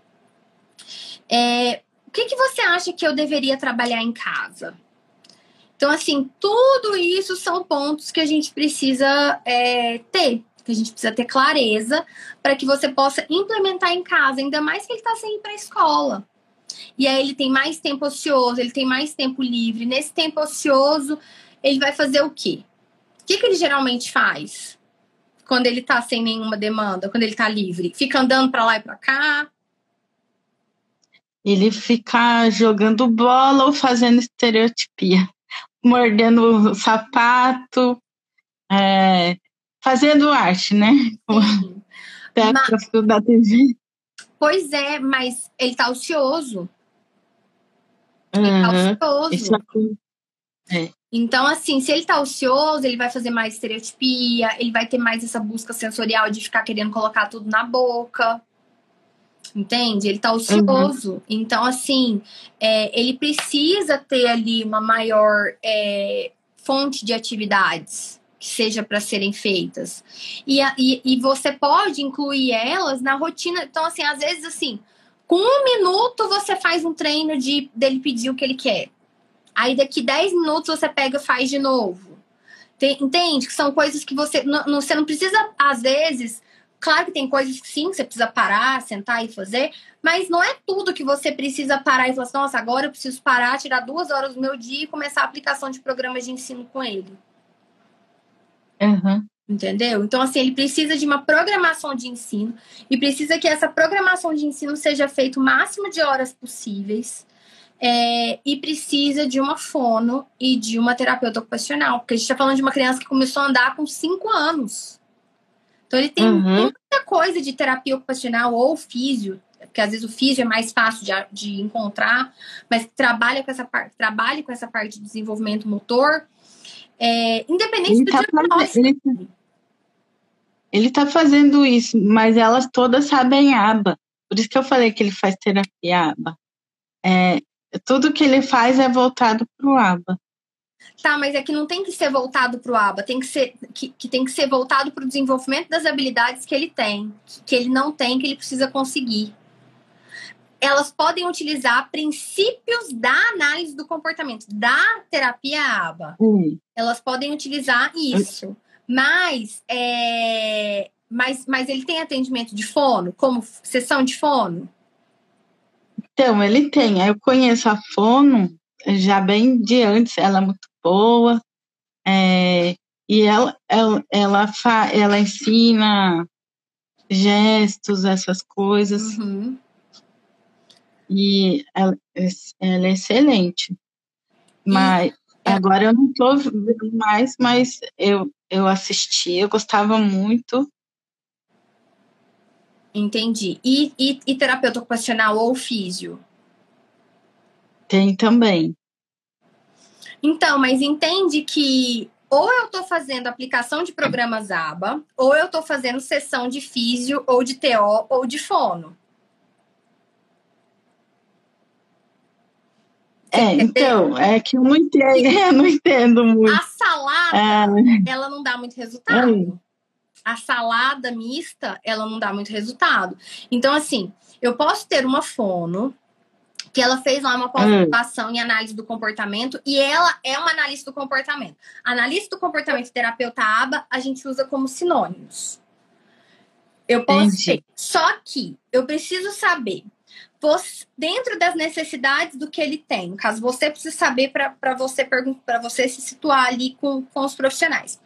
É, o que, que você acha que eu deveria trabalhar em casa? Então, assim, tudo isso são pontos que a gente precisa é, ter, que a gente precisa ter clareza para que você possa implementar em casa, ainda mais que ele está sem ir para a escola. E aí ele tem mais tempo ocioso, ele tem mais tempo livre. Nesse tempo ocioso, ele vai fazer o quê? O que, que ele geralmente faz quando ele está sem nenhuma demanda, quando ele está livre? Fica andando para lá e para cá, ele fica jogando bola ou fazendo estereotipia, mordendo o sapato, é, fazendo arte, né? Técnico da TV. Pois é, mas ele tá ocioso. Ele uhum. tá ocioso. É. Então, assim, se ele tá ocioso, ele vai fazer mais estereotipia, ele vai ter mais essa busca sensorial de ficar querendo colocar tudo na boca entende? Ele tá ocioso. Uhum. Então, assim, é, ele precisa ter ali uma maior é, fonte de atividades que seja para serem feitas. E, e, e você pode incluir elas na rotina. Então, assim, às vezes, assim, com um minuto você faz um treino de dele pedir o que ele quer. Aí daqui 10 minutos você pega e faz de novo. Tem, entende? Que são coisas que você. Não, você não precisa, às vezes. Claro que tem coisas que sim, você precisa parar, sentar e fazer, mas não é tudo que você precisa parar e falar assim, nossa, agora eu preciso parar, tirar duas horas do meu dia e começar a aplicação de programas de ensino com ele. Uhum. Entendeu? Então, assim, ele precisa de uma programação de ensino e precisa que essa programação de ensino seja feita o máximo de horas possíveis. É, e precisa de uma fono e de uma terapeuta ocupacional, porque a gente está falando de uma criança que começou a andar com 5 anos. Então, ele tem uhum. muita coisa de terapia ocupacional ou físio, porque às vezes o físio é mais fácil de, de encontrar, mas trabalha com essa parte, trabalha com essa parte de desenvolvimento motor é, independente ele do tá diagnóstico. Ele está fazendo isso, mas elas todas sabem aba. Por isso que eu falei que ele faz terapia aba. É, tudo que ele faz é voltado para o aba. Tá, mas é que não tem que ser voltado para o aba, tem que ser que, que tem que ser voltado para o desenvolvimento das habilidades que ele tem, que ele não tem, que ele precisa conseguir elas podem utilizar princípios da análise do comportamento, da terapia ABA. Elas podem utilizar isso. Mas, é, mas, mas ele tem atendimento de fono, como sessão de fono? Então, ele tem. Eu conheço a fono já bem de antes, ela é muito boa. É, e ela, ela, ela, fa, ela ensina gestos, essas coisas. Uhum. E ela, ela é excelente. Mas e, agora eu não estou vendo mais, mas eu, eu assisti, eu gostava muito. Entendi. E, e, e terapeuta ocupacional ou físio? Tem também. Então, mas entende que ou eu estou fazendo aplicação de programas ABA, ou eu estou fazendo sessão de físio, ou de TO, ou de fono. É, então, é que eu não entendo, eu não entendo muito. A salada, é. ela não dá muito resultado. É. A salada mista, ela não dá muito resultado. Então, assim, eu posso ter uma fono que ela fez lá uma pós-graduação hum. em análise do comportamento e ela é uma analista do comportamento. Analista do comportamento e terapeuta ABA, a gente usa como sinônimos. Eu posso ter. Só que eu preciso saber dentro das necessidades do que ele tem. No caso, você precisa saber para você para você se situar ali com, com os profissionais.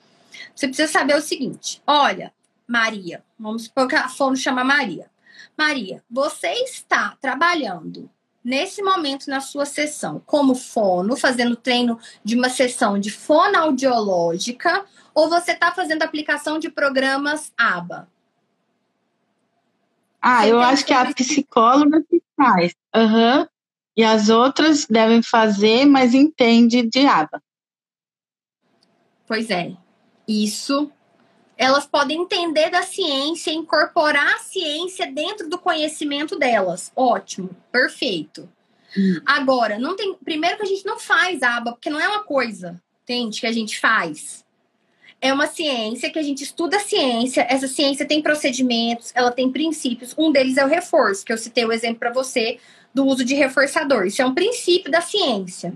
Você precisa saber o seguinte: olha, Maria, vamos supor que a fono chama Maria. Maria, você está trabalhando nesse momento na sua sessão como fono, fazendo treino de uma sessão de fonoaudiológica, ou você está fazendo aplicação de programas ABA? Ah, eu acho que é a psicóloga que faz. Uhum. E as outras devem fazer, mas entende de aba. Pois é. Isso. Elas podem entender da ciência, incorporar a ciência dentro do conhecimento delas. Ótimo, perfeito. Hum. Agora, não tem. Primeiro que a gente não faz aba, porque não é uma coisa, entende? Que a gente faz é uma ciência que a gente estuda a ciência. Essa ciência tem procedimentos, ela tem princípios. Um deles é o reforço, que eu citei o exemplo para você do uso de reforçador. Isso é um princípio da ciência.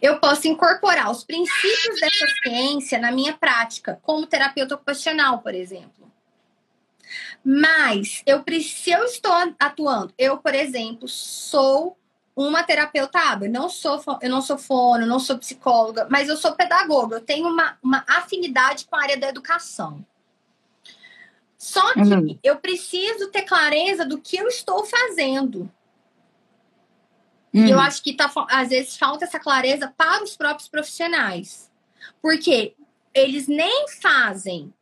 Eu posso incorporar os princípios dessa ciência na minha prática, como terapeuta ocupacional, por exemplo. Mas eu se eu estou atuando, eu, por exemplo, sou uma terapeuta aba. Eu não sou, eu não sou fono, não sou psicóloga, mas eu sou pedagoga. Eu tenho uma, uma afinidade com a área da educação. Só que uhum. eu preciso ter clareza do que eu estou fazendo. E eu uhum. acho que tá, às vezes falta essa clareza para os próprios profissionais. Porque eles nem fazem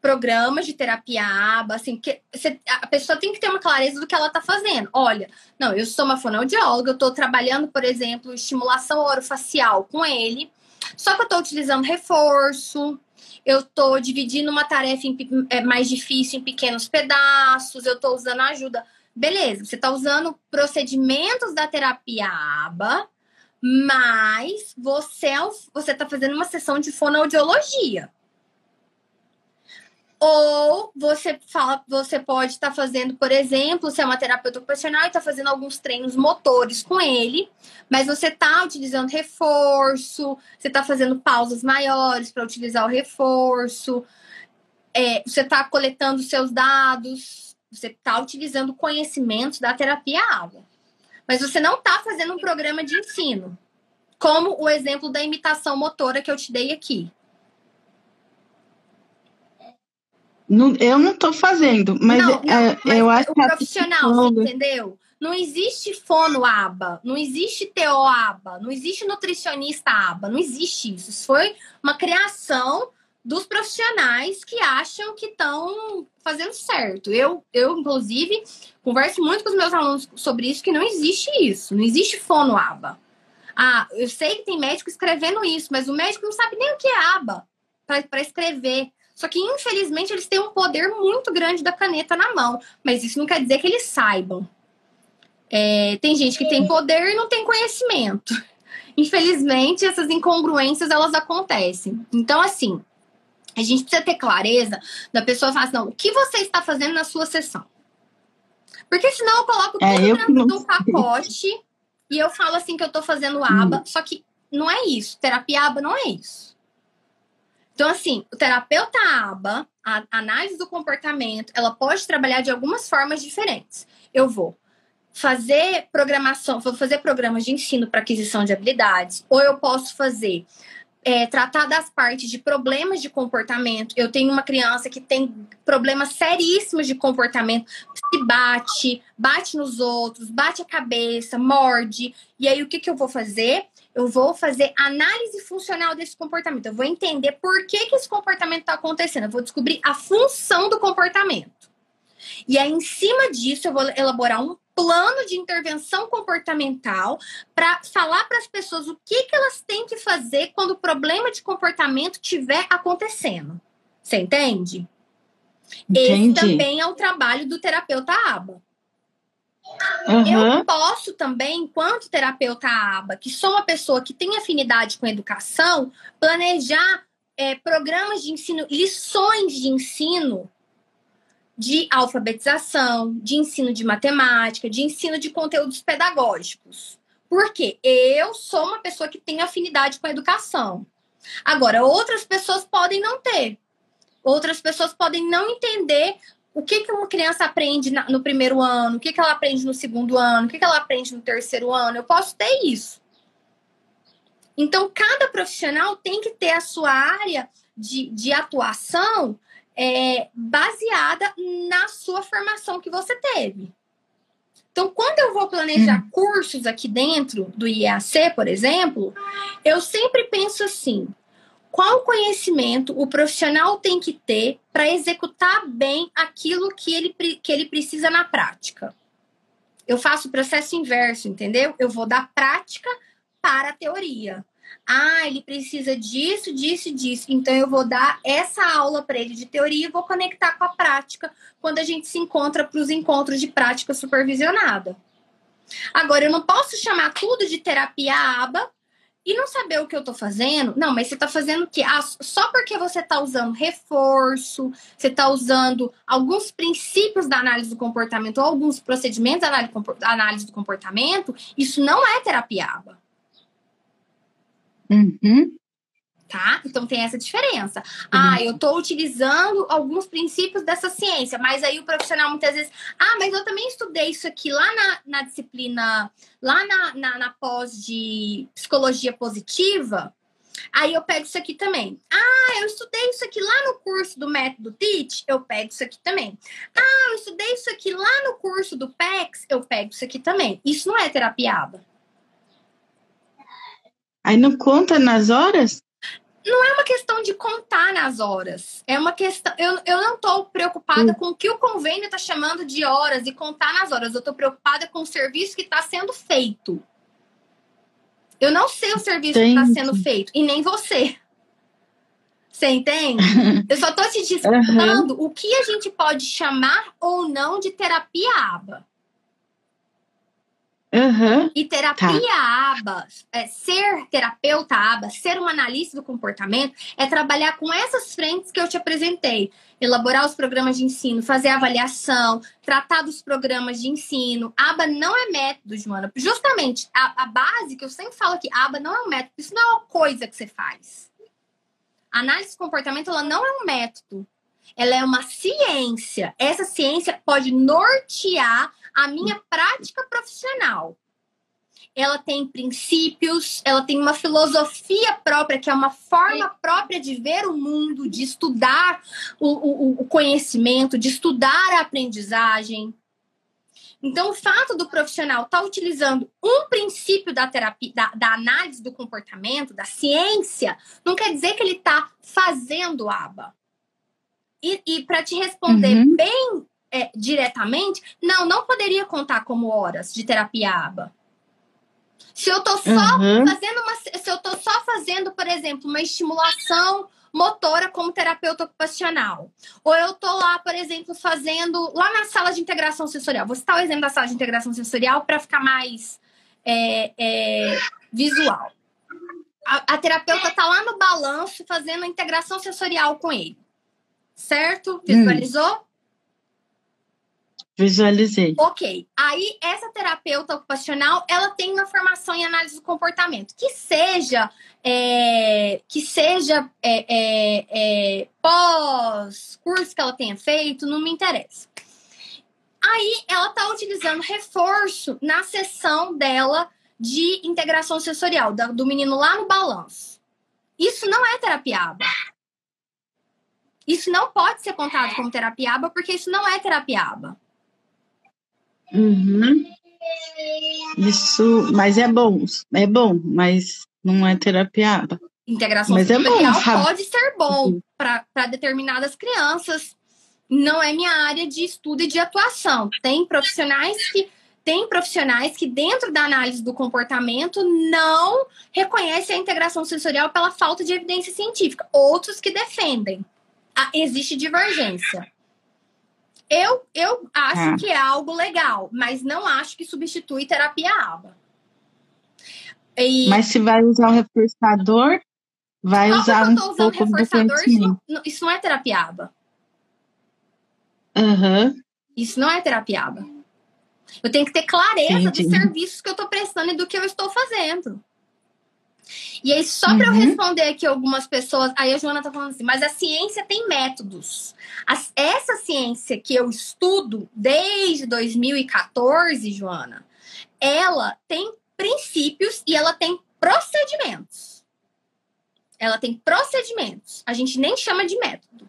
programas de terapia aba, assim, que a pessoa tem que ter uma clareza do que ela está fazendo. Olha, não, eu sou uma fonoaudióloga, eu estou trabalhando, por exemplo, estimulação orofacial com ele, só que eu estou utilizando reforço, eu estou dividindo uma tarefa em, é, mais difícil em pequenos pedaços, eu estou usando ajuda. Beleza, você está usando procedimentos da terapia aba, Mas você é você está fazendo uma sessão de fonoaudiologia. Ou você fala, você pode estar tá fazendo, por exemplo, se é uma terapeuta ocupacional e está fazendo alguns treinos motores com ele, mas você está utilizando reforço, você está fazendo pausas maiores para utilizar o reforço, é, você está coletando seus dados, você está utilizando conhecimentos da terapia água. Mas você não está fazendo um programa de ensino, como o exemplo da imitação motora que eu te dei aqui. Não, eu não estou fazendo, mas, não, não, é, mas eu acho o que profissional, entendeu? Não existe fono aba, não existe TO aba, não existe nutricionista aba, não existe isso. Isso foi uma criação dos profissionais que acham que estão fazendo certo. Eu, eu, inclusive, converso muito com os meus alunos sobre isso, que não existe isso, não existe fono aba. Ah, eu sei que tem médico escrevendo isso, mas o médico não sabe nem o que é aba para escrever. Só que, infelizmente, eles têm um poder muito grande da caneta na mão. Mas isso não quer dizer que eles saibam. É, tem gente que tem poder e não tem conhecimento. Infelizmente, essas incongruências elas acontecem. Então, assim, a gente precisa ter clareza da pessoa falar assim, não, o que você está fazendo na sua sessão? Porque senão eu coloco é, tudo é, dentro de um pacote e eu falo assim que eu estou fazendo aba, hum. só que não é isso. Terapia aba não é isso. Então, assim, o terapeuta aba, a análise do comportamento, ela pode trabalhar de algumas formas diferentes. Eu vou fazer programação, vou fazer programas de ensino para aquisição de habilidades, ou eu posso fazer é, tratar das partes de problemas de comportamento. Eu tenho uma criança que tem problemas seríssimos de comportamento, se bate, bate nos outros, bate a cabeça, morde. E aí, o que, que eu vou fazer? eu vou fazer análise funcional desse comportamento. Eu vou entender por que, que esse comportamento está acontecendo. Eu vou descobrir a função do comportamento. E aí, em cima disso, eu vou elaborar um plano de intervenção comportamental para falar para as pessoas o que, que elas têm que fazer quando o problema de comportamento estiver acontecendo. Você entende? Entendi. Esse também é o trabalho do terapeuta ABA. Uhum. Eu posso também, enquanto terapeuta ABA, que sou uma pessoa que tem afinidade com educação, planejar é, programas de ensino, lições de ensino de alfabetização, de ensino de matemática, de ensino de conteúdos pedagógicos. Porque eu sou uma pessoa que tem afinidade com a educação. Agora, outras pessoas podem não ter. Outras pessoas podem não entender o que, que uma criança aprende no primeiro ano, o que, que ela aprende no segundo ano, o que, que ela aprende no terceiro ano. Eu posso ter isso. Então, cada profissional tem que ter a sua área de, de atuação é, baseada na sua formação que você teve. Então, quando eu vou planejar hum. cursos aqui dentro do IAC, por exemplo, eu sempre penso assim: qual conhecimento o profissional tem que ter para executar bem aquilo que ele, que ele precisa na prática. Eu faço o processo inverso, entendeu? Eu vou da prática para a teoria. Ah, ele precisa disso, disso, disso. Então eu vou dar essa aula para ele de teoria e vou conectar com a prática quando a gente se encontra para os encontros de prática supervisionada. Agora, eu não posso chamar tudo de terapia aba e não saber o que eu tô fazendo, não, mas você tá fazendo o quê? Ah, só porque você tá usando reforço, você tá usando alguns princípios da análise do comportamento ou alguns procedimentos da análise do comportamento, isso não é terapia ABA. Uhum tá? Então tem essa diferença. Uhum. Ah, eu estou utilizando alguns princípios dessa ciência, mas aí o profissional muitas vezes, ah, mas eu também estudei isso aqui lá na, na disciplina, lá na, na, na pós de psicologia positiva. Aí eu pego isso aqui também. Ah, eu estudei isso aqui lá no curso do método TEACH, eu pego isso aqui também. Ah, eu estudei isso aqui lá no curso do PEX, eu pego isso aqui também. Isso não é terapia aba. Aí não conta nas horas? não é uma questão de contar nas horas. É uma questão. Eu, eu não estou preocupada hum. com o que o convênio está chamando de horas e contar nas horas. Eu estou preocupada com o serviço que está sendo feito. Eu não sei o serviço Entendi. que está sendo feito, e nem você. Você entende? Eu só estou te disputando uhum. o que a gente pode chamar ou não de terapia aba. Uhum. E terapia tá. aba, é, ser terapeuta aba, ser uma analista do comportamento, é trabalhar com essas frentes que eu te apresentei. Elaborar os programas de ensino, fazer avaliação, tratar dos programas de ensino. Aba não é método, Joana. Justamente, a, a base que eu sempre falo aqui, aba não é um método, isso não é uma coisa que você faz. A análise de comportamento, ela não é um método. Ela é uma ciência. Essa ciência pode nortear a minha prática profissional. Ela tem princípios, ela tem uma filosofia própria, que é uma forma própria de ver o mundo, de estudar o, o, o conhecimento, de estudar a aprendizagem. Então, o fato do profissional estar tá utilizando um princípio da terapia, da, da, análise do comportamento, da ciência, não quer dizer que ele está fazendo aba. E, e para te responder uhum. bem é, diretamente, não, não poderia contar como horas de terapia aba. Se eu tô só uhum. fazendo uma. Se eu tô só fazendo, por exemplo, uma estimulação motora como terapeuta ocupacional. Ou eu tô lá, por exemplo, fazendo lá na sala de integração sensorial. Vou citar o exemplo da sala de integração sensorial para ficar mais é, é, visual. A, a, terapeuta tá lá no balanço fazendo a integração sensorial com ele. Certo? Visualizou? Hum. Visualizei. Ok. Aí, essa terapeuta ocupacional, ela tem uma formação em análise do comportamento. Que seja, é, que seja é, é, é pós, curso que ela tenha feito, não me interessa. Aí, ela está utilizando reforço na sessão dela de integração sensorial, do menino lá no balanço. Isso não é terapiaba. Isso não pode ser contado como terapiaba, porque isso não é terapiaba. Uhum. Isso, mas é bom, é bom, mas não é terapia. Integração mas sensorial é pode ser bom para determinadas crianças. Não é minha área de estudo e de atuação. Tem profissionais que tem profissionais que dentro da análise do comportamento não reconhecem a integração sensorial pela falta de evidência científica. Outros que defendem. Ah, existe divergência. Eu, eu acho ah. que é algo legal, mas não acho que substitui terapia ABA. E... Mas se vai usar o reforçador, vai Só usar um pouco do isso não, isso não é terapia ABA. Uhum. Isso não é terapia ABA. Eu tenho que ter clareza Entendi. dos serviços que eu estou prestando e do que eu estou fazendo. E aí, só uhum. para eu responder aqui algumas pessoas, aí a Joana tá falando assim, mas a ciência tem métodos. As, essa ciência que eu estudo desde 2014, Joana, ela tem princípios e ela tem procedimentos. Ela tem procedimentos. A gente nem chama de método.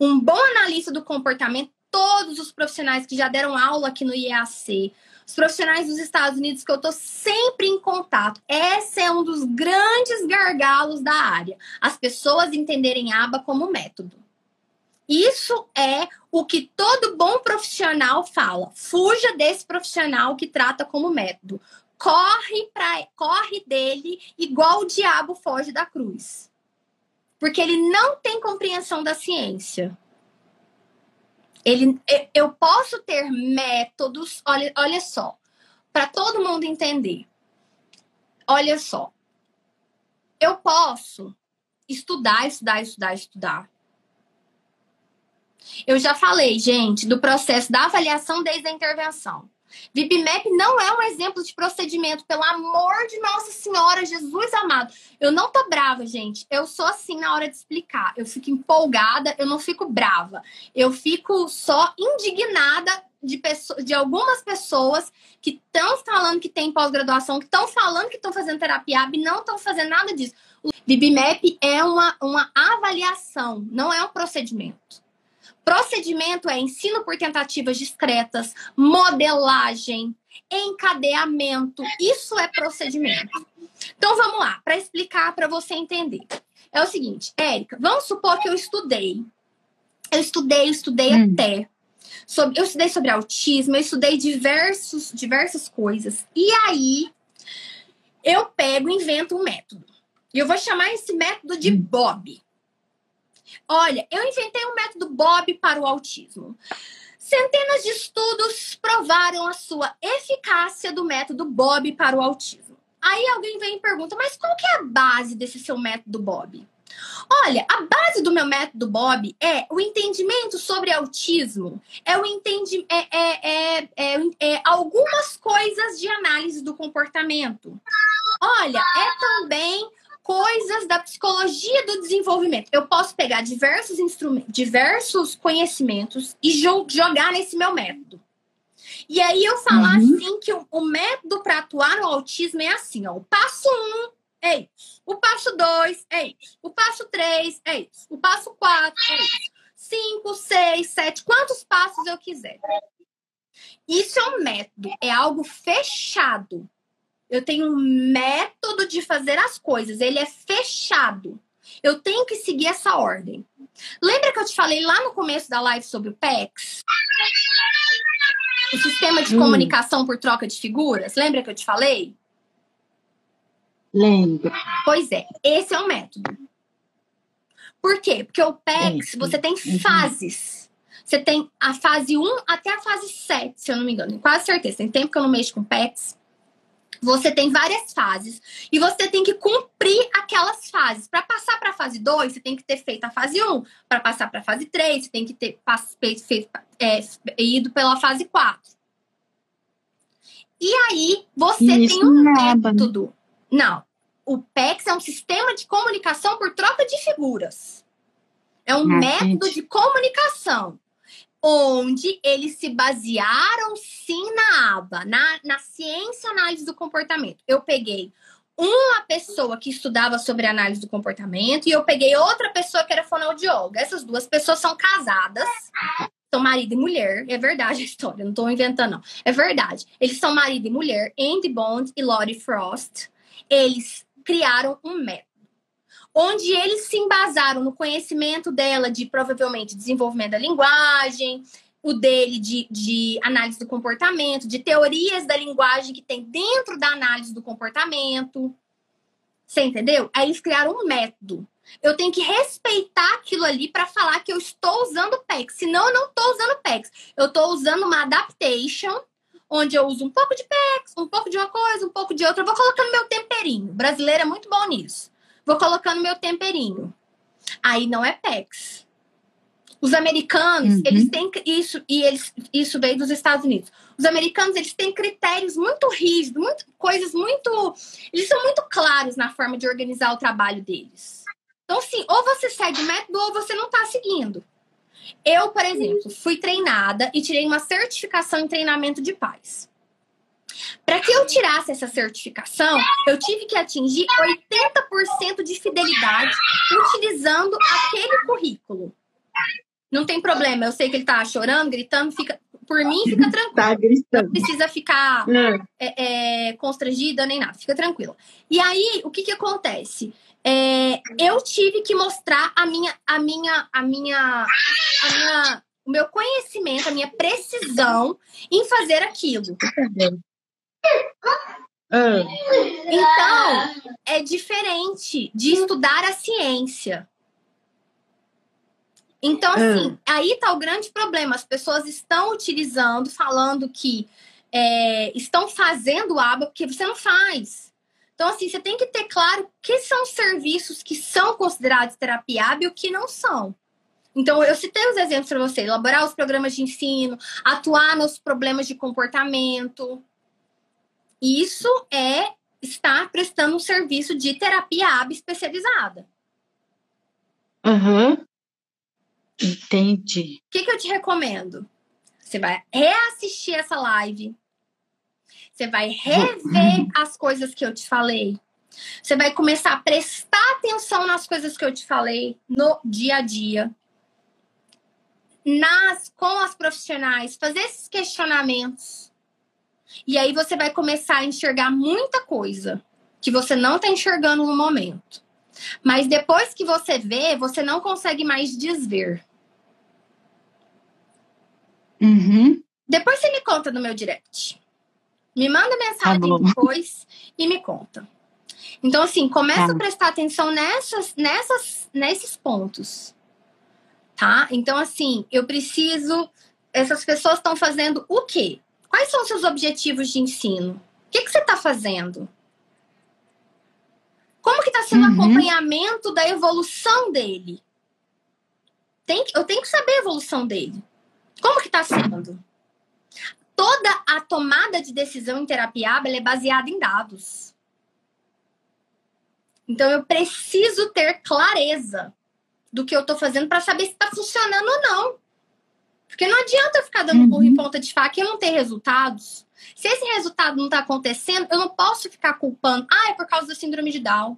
Um bom analista do comportamento, todos os profissionais que já deram aula aqui no IAC, os profissionais dos Estados Unidos que eu estou sempre em contato. Esse é um dos grandes gargalos da área. As pessoas entenderem aba como método. Isso é o que todo bom profissional fala. Fuja desse profissional que trata como método. Corre para corre dele igual o diabo foge da cruz. Porque ele não tem compreensão da ciência. Ele, eu posso ter métodos, olha, olha só, para todo mundo entender. Olha só, eu posso estudar, estudar, estudar, estudar. Eu já falei, gente, do processo da avaliação desde a intervenção. VibMap não é um exemplo de procedimento, pelo amor de Nossa Senhora, Jesus amado. Eu não tô brava, gente. Eu sou assim na hora de explicar. Eu fico empolgada, eu não fico brava. Eu fico só indignada de, pessoas, de algumas pessoas que estão falando que tem pós-graduação, que estão falando que estão fazendo terapia AB e não estão fazendo nada disso. O VibMap é uma, uma avaliação, não é um procedimento. Procedimento é ensino por tentativas discretas, modelagem, encadeamento. Isso é procedimento. Então vamos lá, para explicar para você entender. É o seguinte, Érica, vamos supor que eu estudei. Eu estudei, estudei hum. até. Sobre, eu estudei sobre autismo, eu estudei diversos, diversas coisas. E aí eu pego e invento um método. E eu vou chamar esse método de hum. Bob. Olha, eu inventei um método Bob para o autismo. Centenas de estudos provaram a sua eficácia do método Bob para o autismo. Aí alguém vem e pergunta, mas qual que é a base desse seu método Bob? Olha, a base do meu método Bob é o entendimento sobre autismo, é o entendimento, é, é, é, é, é algumas coisas de análise do comportamento. Olha, é também coisas da psicologia do desenvolvimento. Eu posso pegar diversos instrumentos, diversos conhecimentos e jogar nesse meu método. E aí eu falar uhum. assim que o, o método para atuar no autismo é assim, ó. O passo um é isso. O passo dois é isso. O passo três é isso. O passo quatro é isso. Cinco, seis, sete, quantos passos eu quiser. Isso é um método, é algo fechado. Eu tenho um método de fazer as coisas, ele é fechado. Eu tenho que seguir essa ordem. Lembra que eu te falei lá no começo da live sobre o PEX? O sistema de hum. comunicação por troca de figuras? Lembra que eu te falei? Lembro. Pois é, esse é o método. Por quê? Porque o PEX, é, você tem fases. Você tem a fase 1 até a fase 7, se eu não me engano. Quase certeza. Tem tempo que eu não mexo com PEX. Você tem várias fases e você tem que cumprir aquelas fases. Para passar para a fase 2, você tem que ter feito a fase 1. Para passar para a fase 3, você tem que ter feito, é, ido pela fase 4. E aí, você Isso tem um método não. O PEX é um sistema de comunicação por troca de figuras. É um ah, método gente. de comunicação onde eles se basearam sim na aba, na, na ciência análise do comportamento. Eu peguei uma pessoa que estudava sobre análise do comportamento e eu peguei outra pessoa que era fonoaudióloga. Essas duas pessoas são casadas, são marido e mulher. É verdade a história, não estou inventando, não. É verdade. Eles são marido e mulher, Andy Bond e Lori Frost eles criaram um método onde eles se embasaram no conhecimento dela de provavelmente desenvolvimento da linguagem, o dele de, de análise do comportamento, de teorias da linguagem que tem dentro da análise do comportamento. Você entendeu? Aí eles criaram um método. Eu tenho que respeitar aquilo ali para falar que eu estou usando PEX. Senão, eu não estou usando PEX. Eu estou usando uma adaptation onde eu uso um pouco de PEX, um pouco de uma coisa, um pouco de outra. Eu vou colocando meu temperinho. O brasileiro é muito bom nisso. Vou colocando meu temperinho. Aí não é PEX. Os americanos, uhum. eles têm isso, e eles, isso veio dos Estados Unidos. Os americanos, eles têm critérios muito rígidos, muito, coisas muito. Eles são muito claros na forma de organizar o trabalho deles. Então, assim, ou você segue o método ou você não está seguindo. Eu, por exemplo, fui treinada e tirei uma certificação em treinamento de paz. Para que eu tirasse essa certificação, eu tive que atingir 80% de fidelidade utilizando aquele currículo. Não tem problema, eu sei que ele tá chorando, gritando, fica. Por mim, fica tranquilo. Tá gritando. Não precisa ficar é. É, é, constrangida nem nada, fica tranquilo. E aí, o que que acontece? é, eu tive que mostrar a minha, a minha, a minha, a minha, o meu conhecimento, a minha precisão em fazer aquilo. Então, é diferente de estudar a ciência. Então, assim, aí tá o grande problema. As pessoas estão utilizando, falando que é, estão fazendo aba porque você não faz. Então, assim, você tem que ter claro que são serviços que são considerados terapia hábil e o que não são. Então, eu citei os exemplos para você: elaborar os programas de ensino, atuar nos problemas de comportamento. Isso é estar prestando um serviço de terapia hábil especializada. Uhum. Entendi. O que, que eu te recomendo? Você vai reassistir essa live, você vai rever as coisas que eu te falei. Você vai começar a prestar atenção nas coisas que eu te falei no dia a dia. Nas com as profissionais, fazer esses questionamentos. E aí você vai começar a enxergar muita coisa que você não está enxergando no momento. Mas depois que você vê, você não consegue mais desver. Uhum. Depois você me conta no meu direct. Me manda mensagem tá depois e me conta. Então, assim, começa tá. a prestar atenção nessas, nessas, nesses pontos. Tá? Então, assim, eu preciso essas pessoas estão fazendo o quê? Quais são os seus objetivos de ensino? O que, que você está fazendo? Como que está sendo o uhum. acompanhamento da evolução dele? Tem, eu tenho que saber a evolução dele. Como que está sendo? Toda a tomada de decisão em terapia ABA é baseada em dados. Então eu preciso ter clareza do que eu estou fazendo para saber se está funcionando ou não. Porque não adianta eu ficar dando burro em uhum. ponta de faca e não ter resultados. Se esse resultado não está acontecendo, eu não posso ficar culpando. Ah, é por causa da síndrome de Down.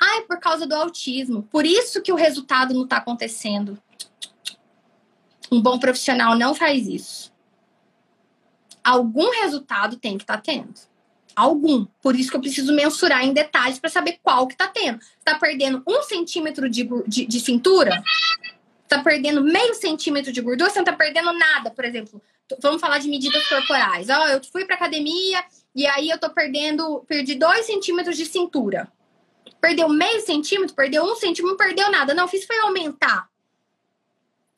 Ah, é por causa do autismo. Por isso que o resultado não está acontecendo. Um bom profissional não faz isso. Algum resultado tem que estar tá tendo. Algum. Por isso que eu preciso mensurar em detalhes para saber qual que está tendo. Está perdendo um centímetro de, de, de cintura? Está perdendo meio centímetro de gordura? Você não está perdendo nada, por exemplo vamos falar de medidas corporais. Ó, oh, eu fui para academia e aí eu tô perdendo, perdi dois centímetros de cintura. Perdeu meio centímetro, perdeu um centímetro, não perdeu nada. Não, fiz foi aumentar.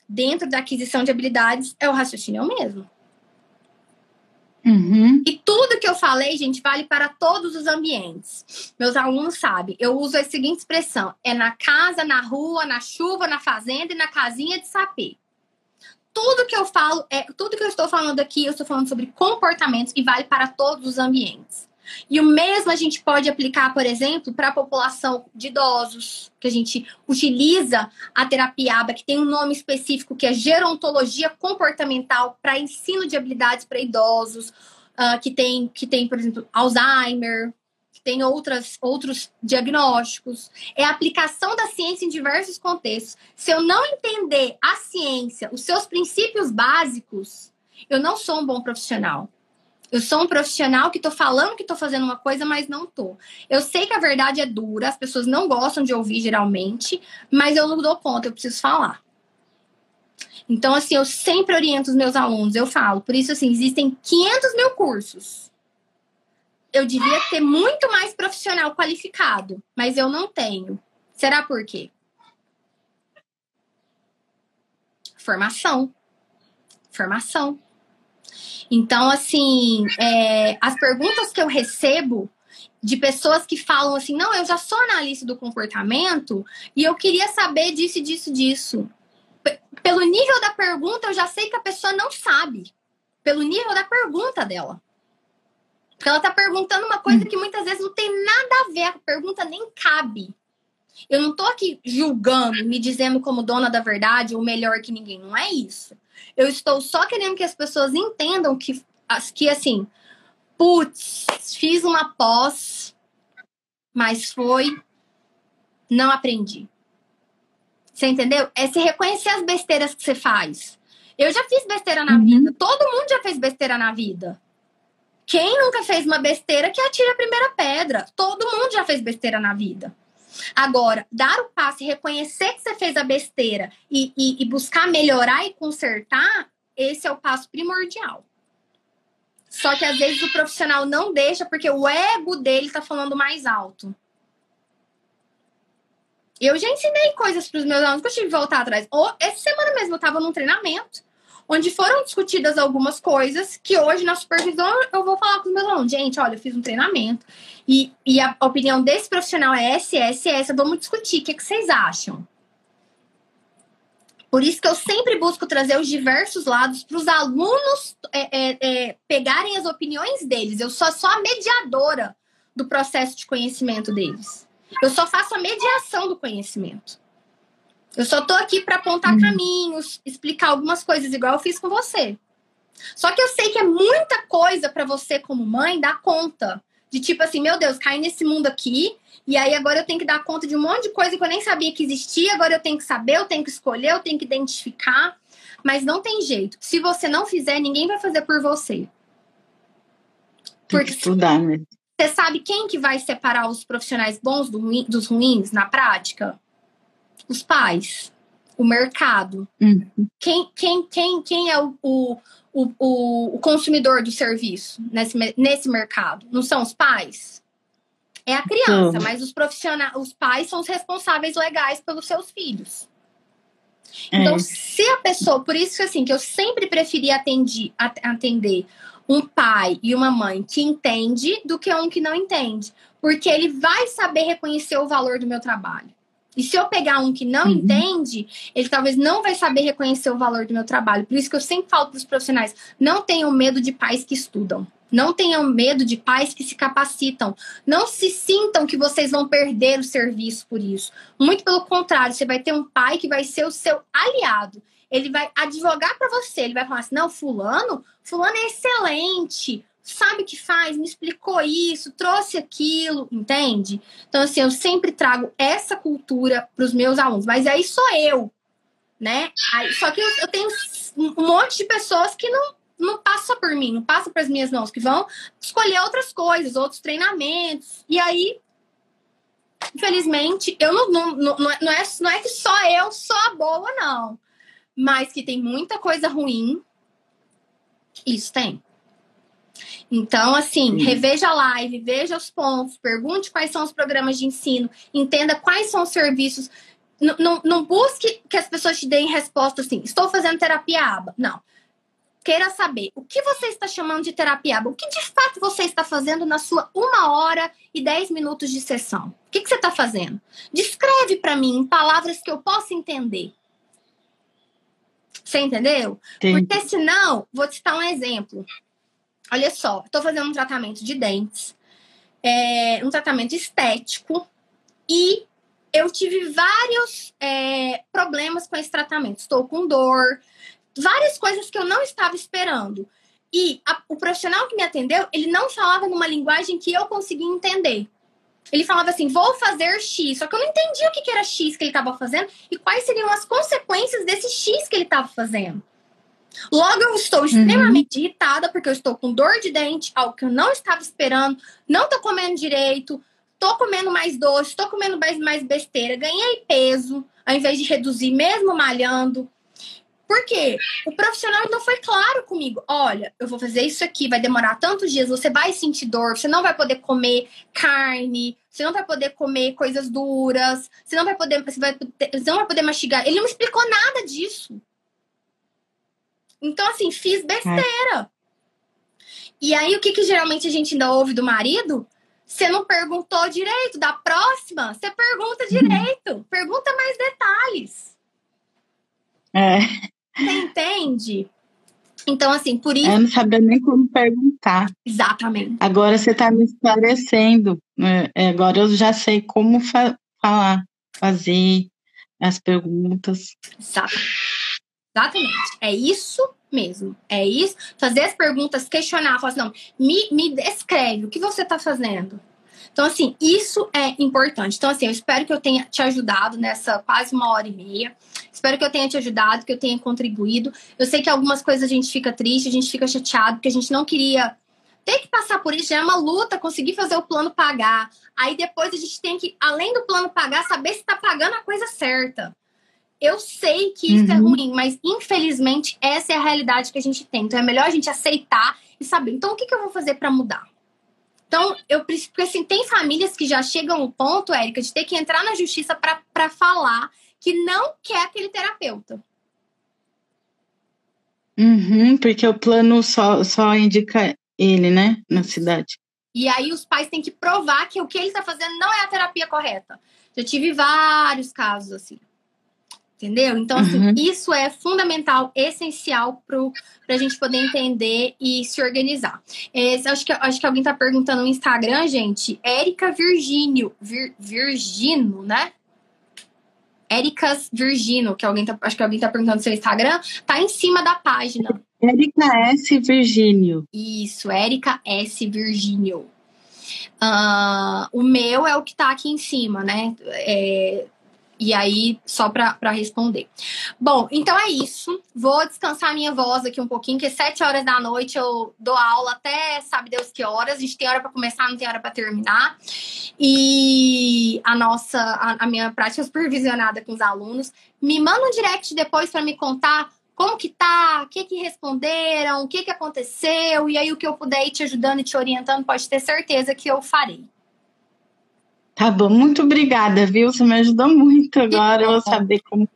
Dentro da aquisição de habilidades, é o raciocínio é o mesmo. Uhum. E tudo que eu falei, gente, vale para todos os ambientes. Meus alunos sabem, eu uso a seguinte expressão: é na casa, na rua, na chuva, na fazenda e na casinha de sapê tudo que eu falo, é tudo que eu estou falando aqui, eu estou falando sobre comportamentos e vale para todos os ambientes. E o mesmo a gente pode aplicar, por exemplo, para a população de idosos, que a gente utiliza a terapia ABA, que tem um nome específico, que é gerontologia comportamental para ensino de habilidades para idosos, uh, que, tem, que tem, por exemplo, Alzheimer, tem outras, outros diagnósticos, é a aplicação da ciência em diversos contextos. Se eu não entender a ciência, os seus princípios básicos, eu não sou um bom profissional. Eu sou um profissional que estou falando que estou fazendo uma coisa, mas não estou. Eu sei que a verdade é dura, as pessoas não gostam de ouvir geralmente, mas eu não dou conta, eu preciso falar. Então, assim, eu sempre oriento os meus alunos, eu falo. Por isso, assim, existem 500 mil cursos eu devia ter muito mais profissional qualificado, mas eu não tenho. Será por quê? Formação. Formação. Então, assim, é, as perguntas que eu recebo de pessoas que falam assim: não, eu já sou analista do comportamento e eu queria saber disso, disso, disso. P pelo nível da pergunta, eu já sei que a pessoa não sabe. Pelo nível da pergunta dela. Porque ela está perguntando uma coisa que muitas vezes não tem nada a ver, a pergunta nem cabe. Eu não estou aqui julgando, me dizendo como dona da verdade ou melhor que ninguém. Não é isso. Eu estou só querendo que as pessoas entendam que, que assim, putz, fiz uma pós, mas foi, não aprendi. Você entendeu? É se reconhecer as besteiras que você faz. Eu já fiz besteira na uhum. vida. Todo mundo já fez besteira na vida. Quem nunca fez uma besteira que atira a primeira pedra? Todo mundo já fez besteira na vida. Agora, dar o passo e reconhecer que você fez a besteira e, e, e buscar melhorar e consertar, esse é o passo primordial. Só que às vezes o profissional não deixa porque o ego dele tá falando mais alto. Eu já ensinei coisas para os meus alunos que eu tive que voltar atrás. essa semana mesmo eu estava num treinamento onde foram discutidas algumas coisas que hoje na supervisão eu vou falar com os meus alunos. Gente, olha, eu fiz um treinamento e, e a opinião desse profissional é essa, essa, essa. Vamos discutir. O que, é que vocês acham? Por isso que eu sempre busco trazer os diversos lados para os alunos é, é, é, pegarem as opiniões deles. Eu sou só a mediadora do processo de conhecimento deles. Eu só faço a mediação do conhecimento. Eu só tô aqui para apontar uhum. caminhos, explicar algumas coisas, igual eu fiz com você. Só que eu sei que é muita coisa para você, como mãe, dar conta. De tipo assim, meu Deus, caí nesse mundo aqui, e aí agora eu tenho que dar conta de um monte de coisa que eu nem sabia que existia, agora eu tenho que saber, eu tenho que escolher, eu tenho que identificar. Mas não tem jeito. Se você não fizer, ninguém vai fazer por você. Porque estudar, né? Você sabe quem que vai separar os profissionais bons dos ruins na prática? Os pais, o mercado. Uhum. Quem, quem, quem, quem é o, o, o, o consumidor do serviço nesse, nesse mercado? Não são os pais? É a criança, uhum. mas os profissionais, os pais são os responsáveis legais pelos seus filhos. Então, é. se a pessoa, por isso assim, que eu sempre preferi atender, atender um pai e uma mãe que entende do que um que não entende. Porque ele vai saber reconhecer o valor do meu trabalho. E se eu pegar um que não uhum. entende, ele talvez não vai saber reconhecer o valor do meu trabalho. Por isso que eu sempre falo para os profissionais: não tenham medo de pais que estudam. Não tenham medo de pais que se capacitam. Não se sintam que vocês vão perder o serviço por isso. Muito pelo contrário, você vai ter um pai que vai ser o seu aliado. Ele vai advogar para você. Ele vai falar assim: não, Fulano, Fulano é excelente sabe o que faz, me explicou isso, trouxe aquilo, entende? Então, assim, eu sempre trago essa cultura para os meus alunos, mas aí sou eu, né? Aí, só que eu, eu, tenho um monte de pessoas que não, não passa por mim, não passa para as minhas mãos, que vão escolher outras coisas, outros treinamentos, e aí. Infelizmente, eu não, não, não, não, é, não é que só eu sou a boa, não. Mas que tem muita coisa ruim. Isso tem. Então, assim, reveja a live, veja os pontos, pergunte quais são os programas de ensino, entenda quais são os serviços. N não, não busque que as pessoas te deem resposta assim, estou fazendo terapia aba. Não. Queira saber o que você está chamando de terapia aba, o que de fato você está fazendo na sua uma hora e dez minutos de sessão. O que, que você está fazendo? Descreve para mim em palavras que eu possa entender. Você entendeu? Sim. Porque senão, vou te dar um exemplo. Olha só, estou fazendo um tratamento de dentes, é, um tratamento estético, e eu tive vários é, problemas com esse tratamento. Estou com dor, várias coisas que eu não estava esperando. E a, o profissional que me atendeu, ele não falava numa linguagem que eu conseguia entender. Ele falava assim, vou fazer X, só que eu não entendia o que era X que ele estava fazendo e quais seriam as consequências desse X que ele estava fazendo. Logo, eu estou uhum. extremamente uhum. irritada porque eu estou com dor de dente, algo que eu não estava esperando, não estou comendo direito, estou comendo mais doce, estou comendo mais, mais besteira, ganhei peso, ao invés de reduzir, mesmo malhando. Por quê? O profissional não foi claro comigo. Olha, eu vou fazer isso aqui, vai demorar tantos dias, você vai sentir dor, você não vai poder comer carne, você não vai poder comer coisas duras, você não vai poder, você, vai, você não vai poder mastigar. Ele não explicou nada disso. Então, assim, fiz besteira. É. E aí, o que, que geralmente a gente ainda ouve do marido? Você não perguntou direito. Da próxima, você pergunta direito. Uhum. Pergunta mais detalhes. É. Você entende? Então, assim, por isso. Eu não sabia nem como perguntar. Exatamente. Agora você está me esclarecendo. Né? É, agora eu já sei como fa falar, fazer as perguntas. Exatamente. Exatamente. É isso mesmo. É isso. Fazer as perguntas, questionar, falar assim, não, me, me descreve o que você está fazendo. Então, assim, isso é importante. Então, assim, eu espero que eu tenha te ajudado nessa quase uma hora e meia. Espero que eu tenha te ajudado, que eu tenha contribuído. Eu sei que algumas coisas a gente fica triste, a gente fica chateado, porque a gente não queria ter que passar por isso. Já é uma luta conseguir fazer o plano pagar. Aí depois a gente tem que, além do plano pagar, saber se está pagando a coisa certa. Eu sei que isso é uhum. é ruim, mas infelizmente essa é a realidade que a gente tem. Então é melhor a gente aceitar e saber. Então o que, que eu vou fazer para mudar? Então, eu preciso. Porque assim, tem famílias que já chegam ao ponto, Érica, de ter que entrar na justiça para falar que não quer aquele terapeuta. Uhum, porque o plano só, só indica ele, né, na cidade. E aí os pais têm que provar que o que ele está fazendo não é a terapia correta. Já tive vários casos assim. Entendeu? Então, assim, uhum. isso é fundamental, essencial para a gente poder entender e se organizar. Esse, acho, que, acho que alguém está perguntando no Instagram, gente. Érica Virgínio. Vir, Virgino, né? Éricas Virgino, que alguém tá, acho que alguém está perguntando no seu Instagram, tá em cima da página. Érica S. Virgínio. Isso, Érica S. Virgínio. Uh, o meu é o que está aqui em cima, né? É, e aí, só para responder. Bom, então é isso. Vou descansar minha voz aqui um pouquinho, que sete horas da noite eu dou aula até sabe Deus que horas. A gente tem hora para começar, não tem hora para terminar. E a nossa, a, a, minha prática supervisionada com os alunos. Me manda um direct depois para me contar como que tá, o que que responderam, o que que aconteceu. E aí, o que eu puder ir te ajudando e te orientando, pode ter certeza que eu farei. Tá bom, muito obrigada, viu? Você me ajudou muito agora, eu vou saber como.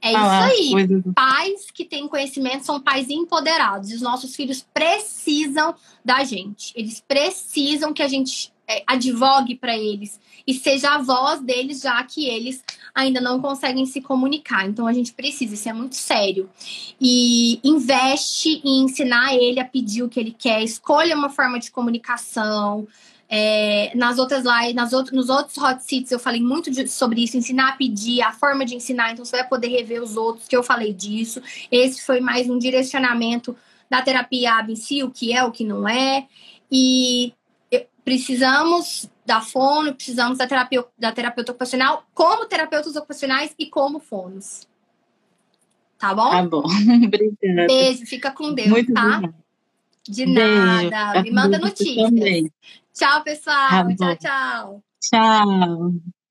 É isso aí. Pais que têm conhecimento são pais empoderados. E os nossos filhos precisam da gente. Eles precisam que a gente é, advogue para eles e seja a voz deles, já que eles ainda não conseguem se comunicar. Então a gente precisa, isso é muito sério. E investe em ensinar ele a pedir o que ele quer, escolha uma forma de comunicação. É, nas outras lives, nas outros, nos outros hot seats eu falei muito de, sobre isso, ensinar a pedir, a forma de ensinar, então você vai poder rever os outros que eu falei disso. Esse foi mais um direcionamento da terapia AB em si, o que é, o que não é. E precisamos da fono, precisamos da terapia da terapeuta ocupacional como terapeutas ocupacionais e como fonos. Tá bom? Tá bom. Obrigada. Beijo, fica com Deus, Muito tá? De nada. Beijo. Me manda notícias. Tchau, pessoal. Tá tchau, tchau. Tchau.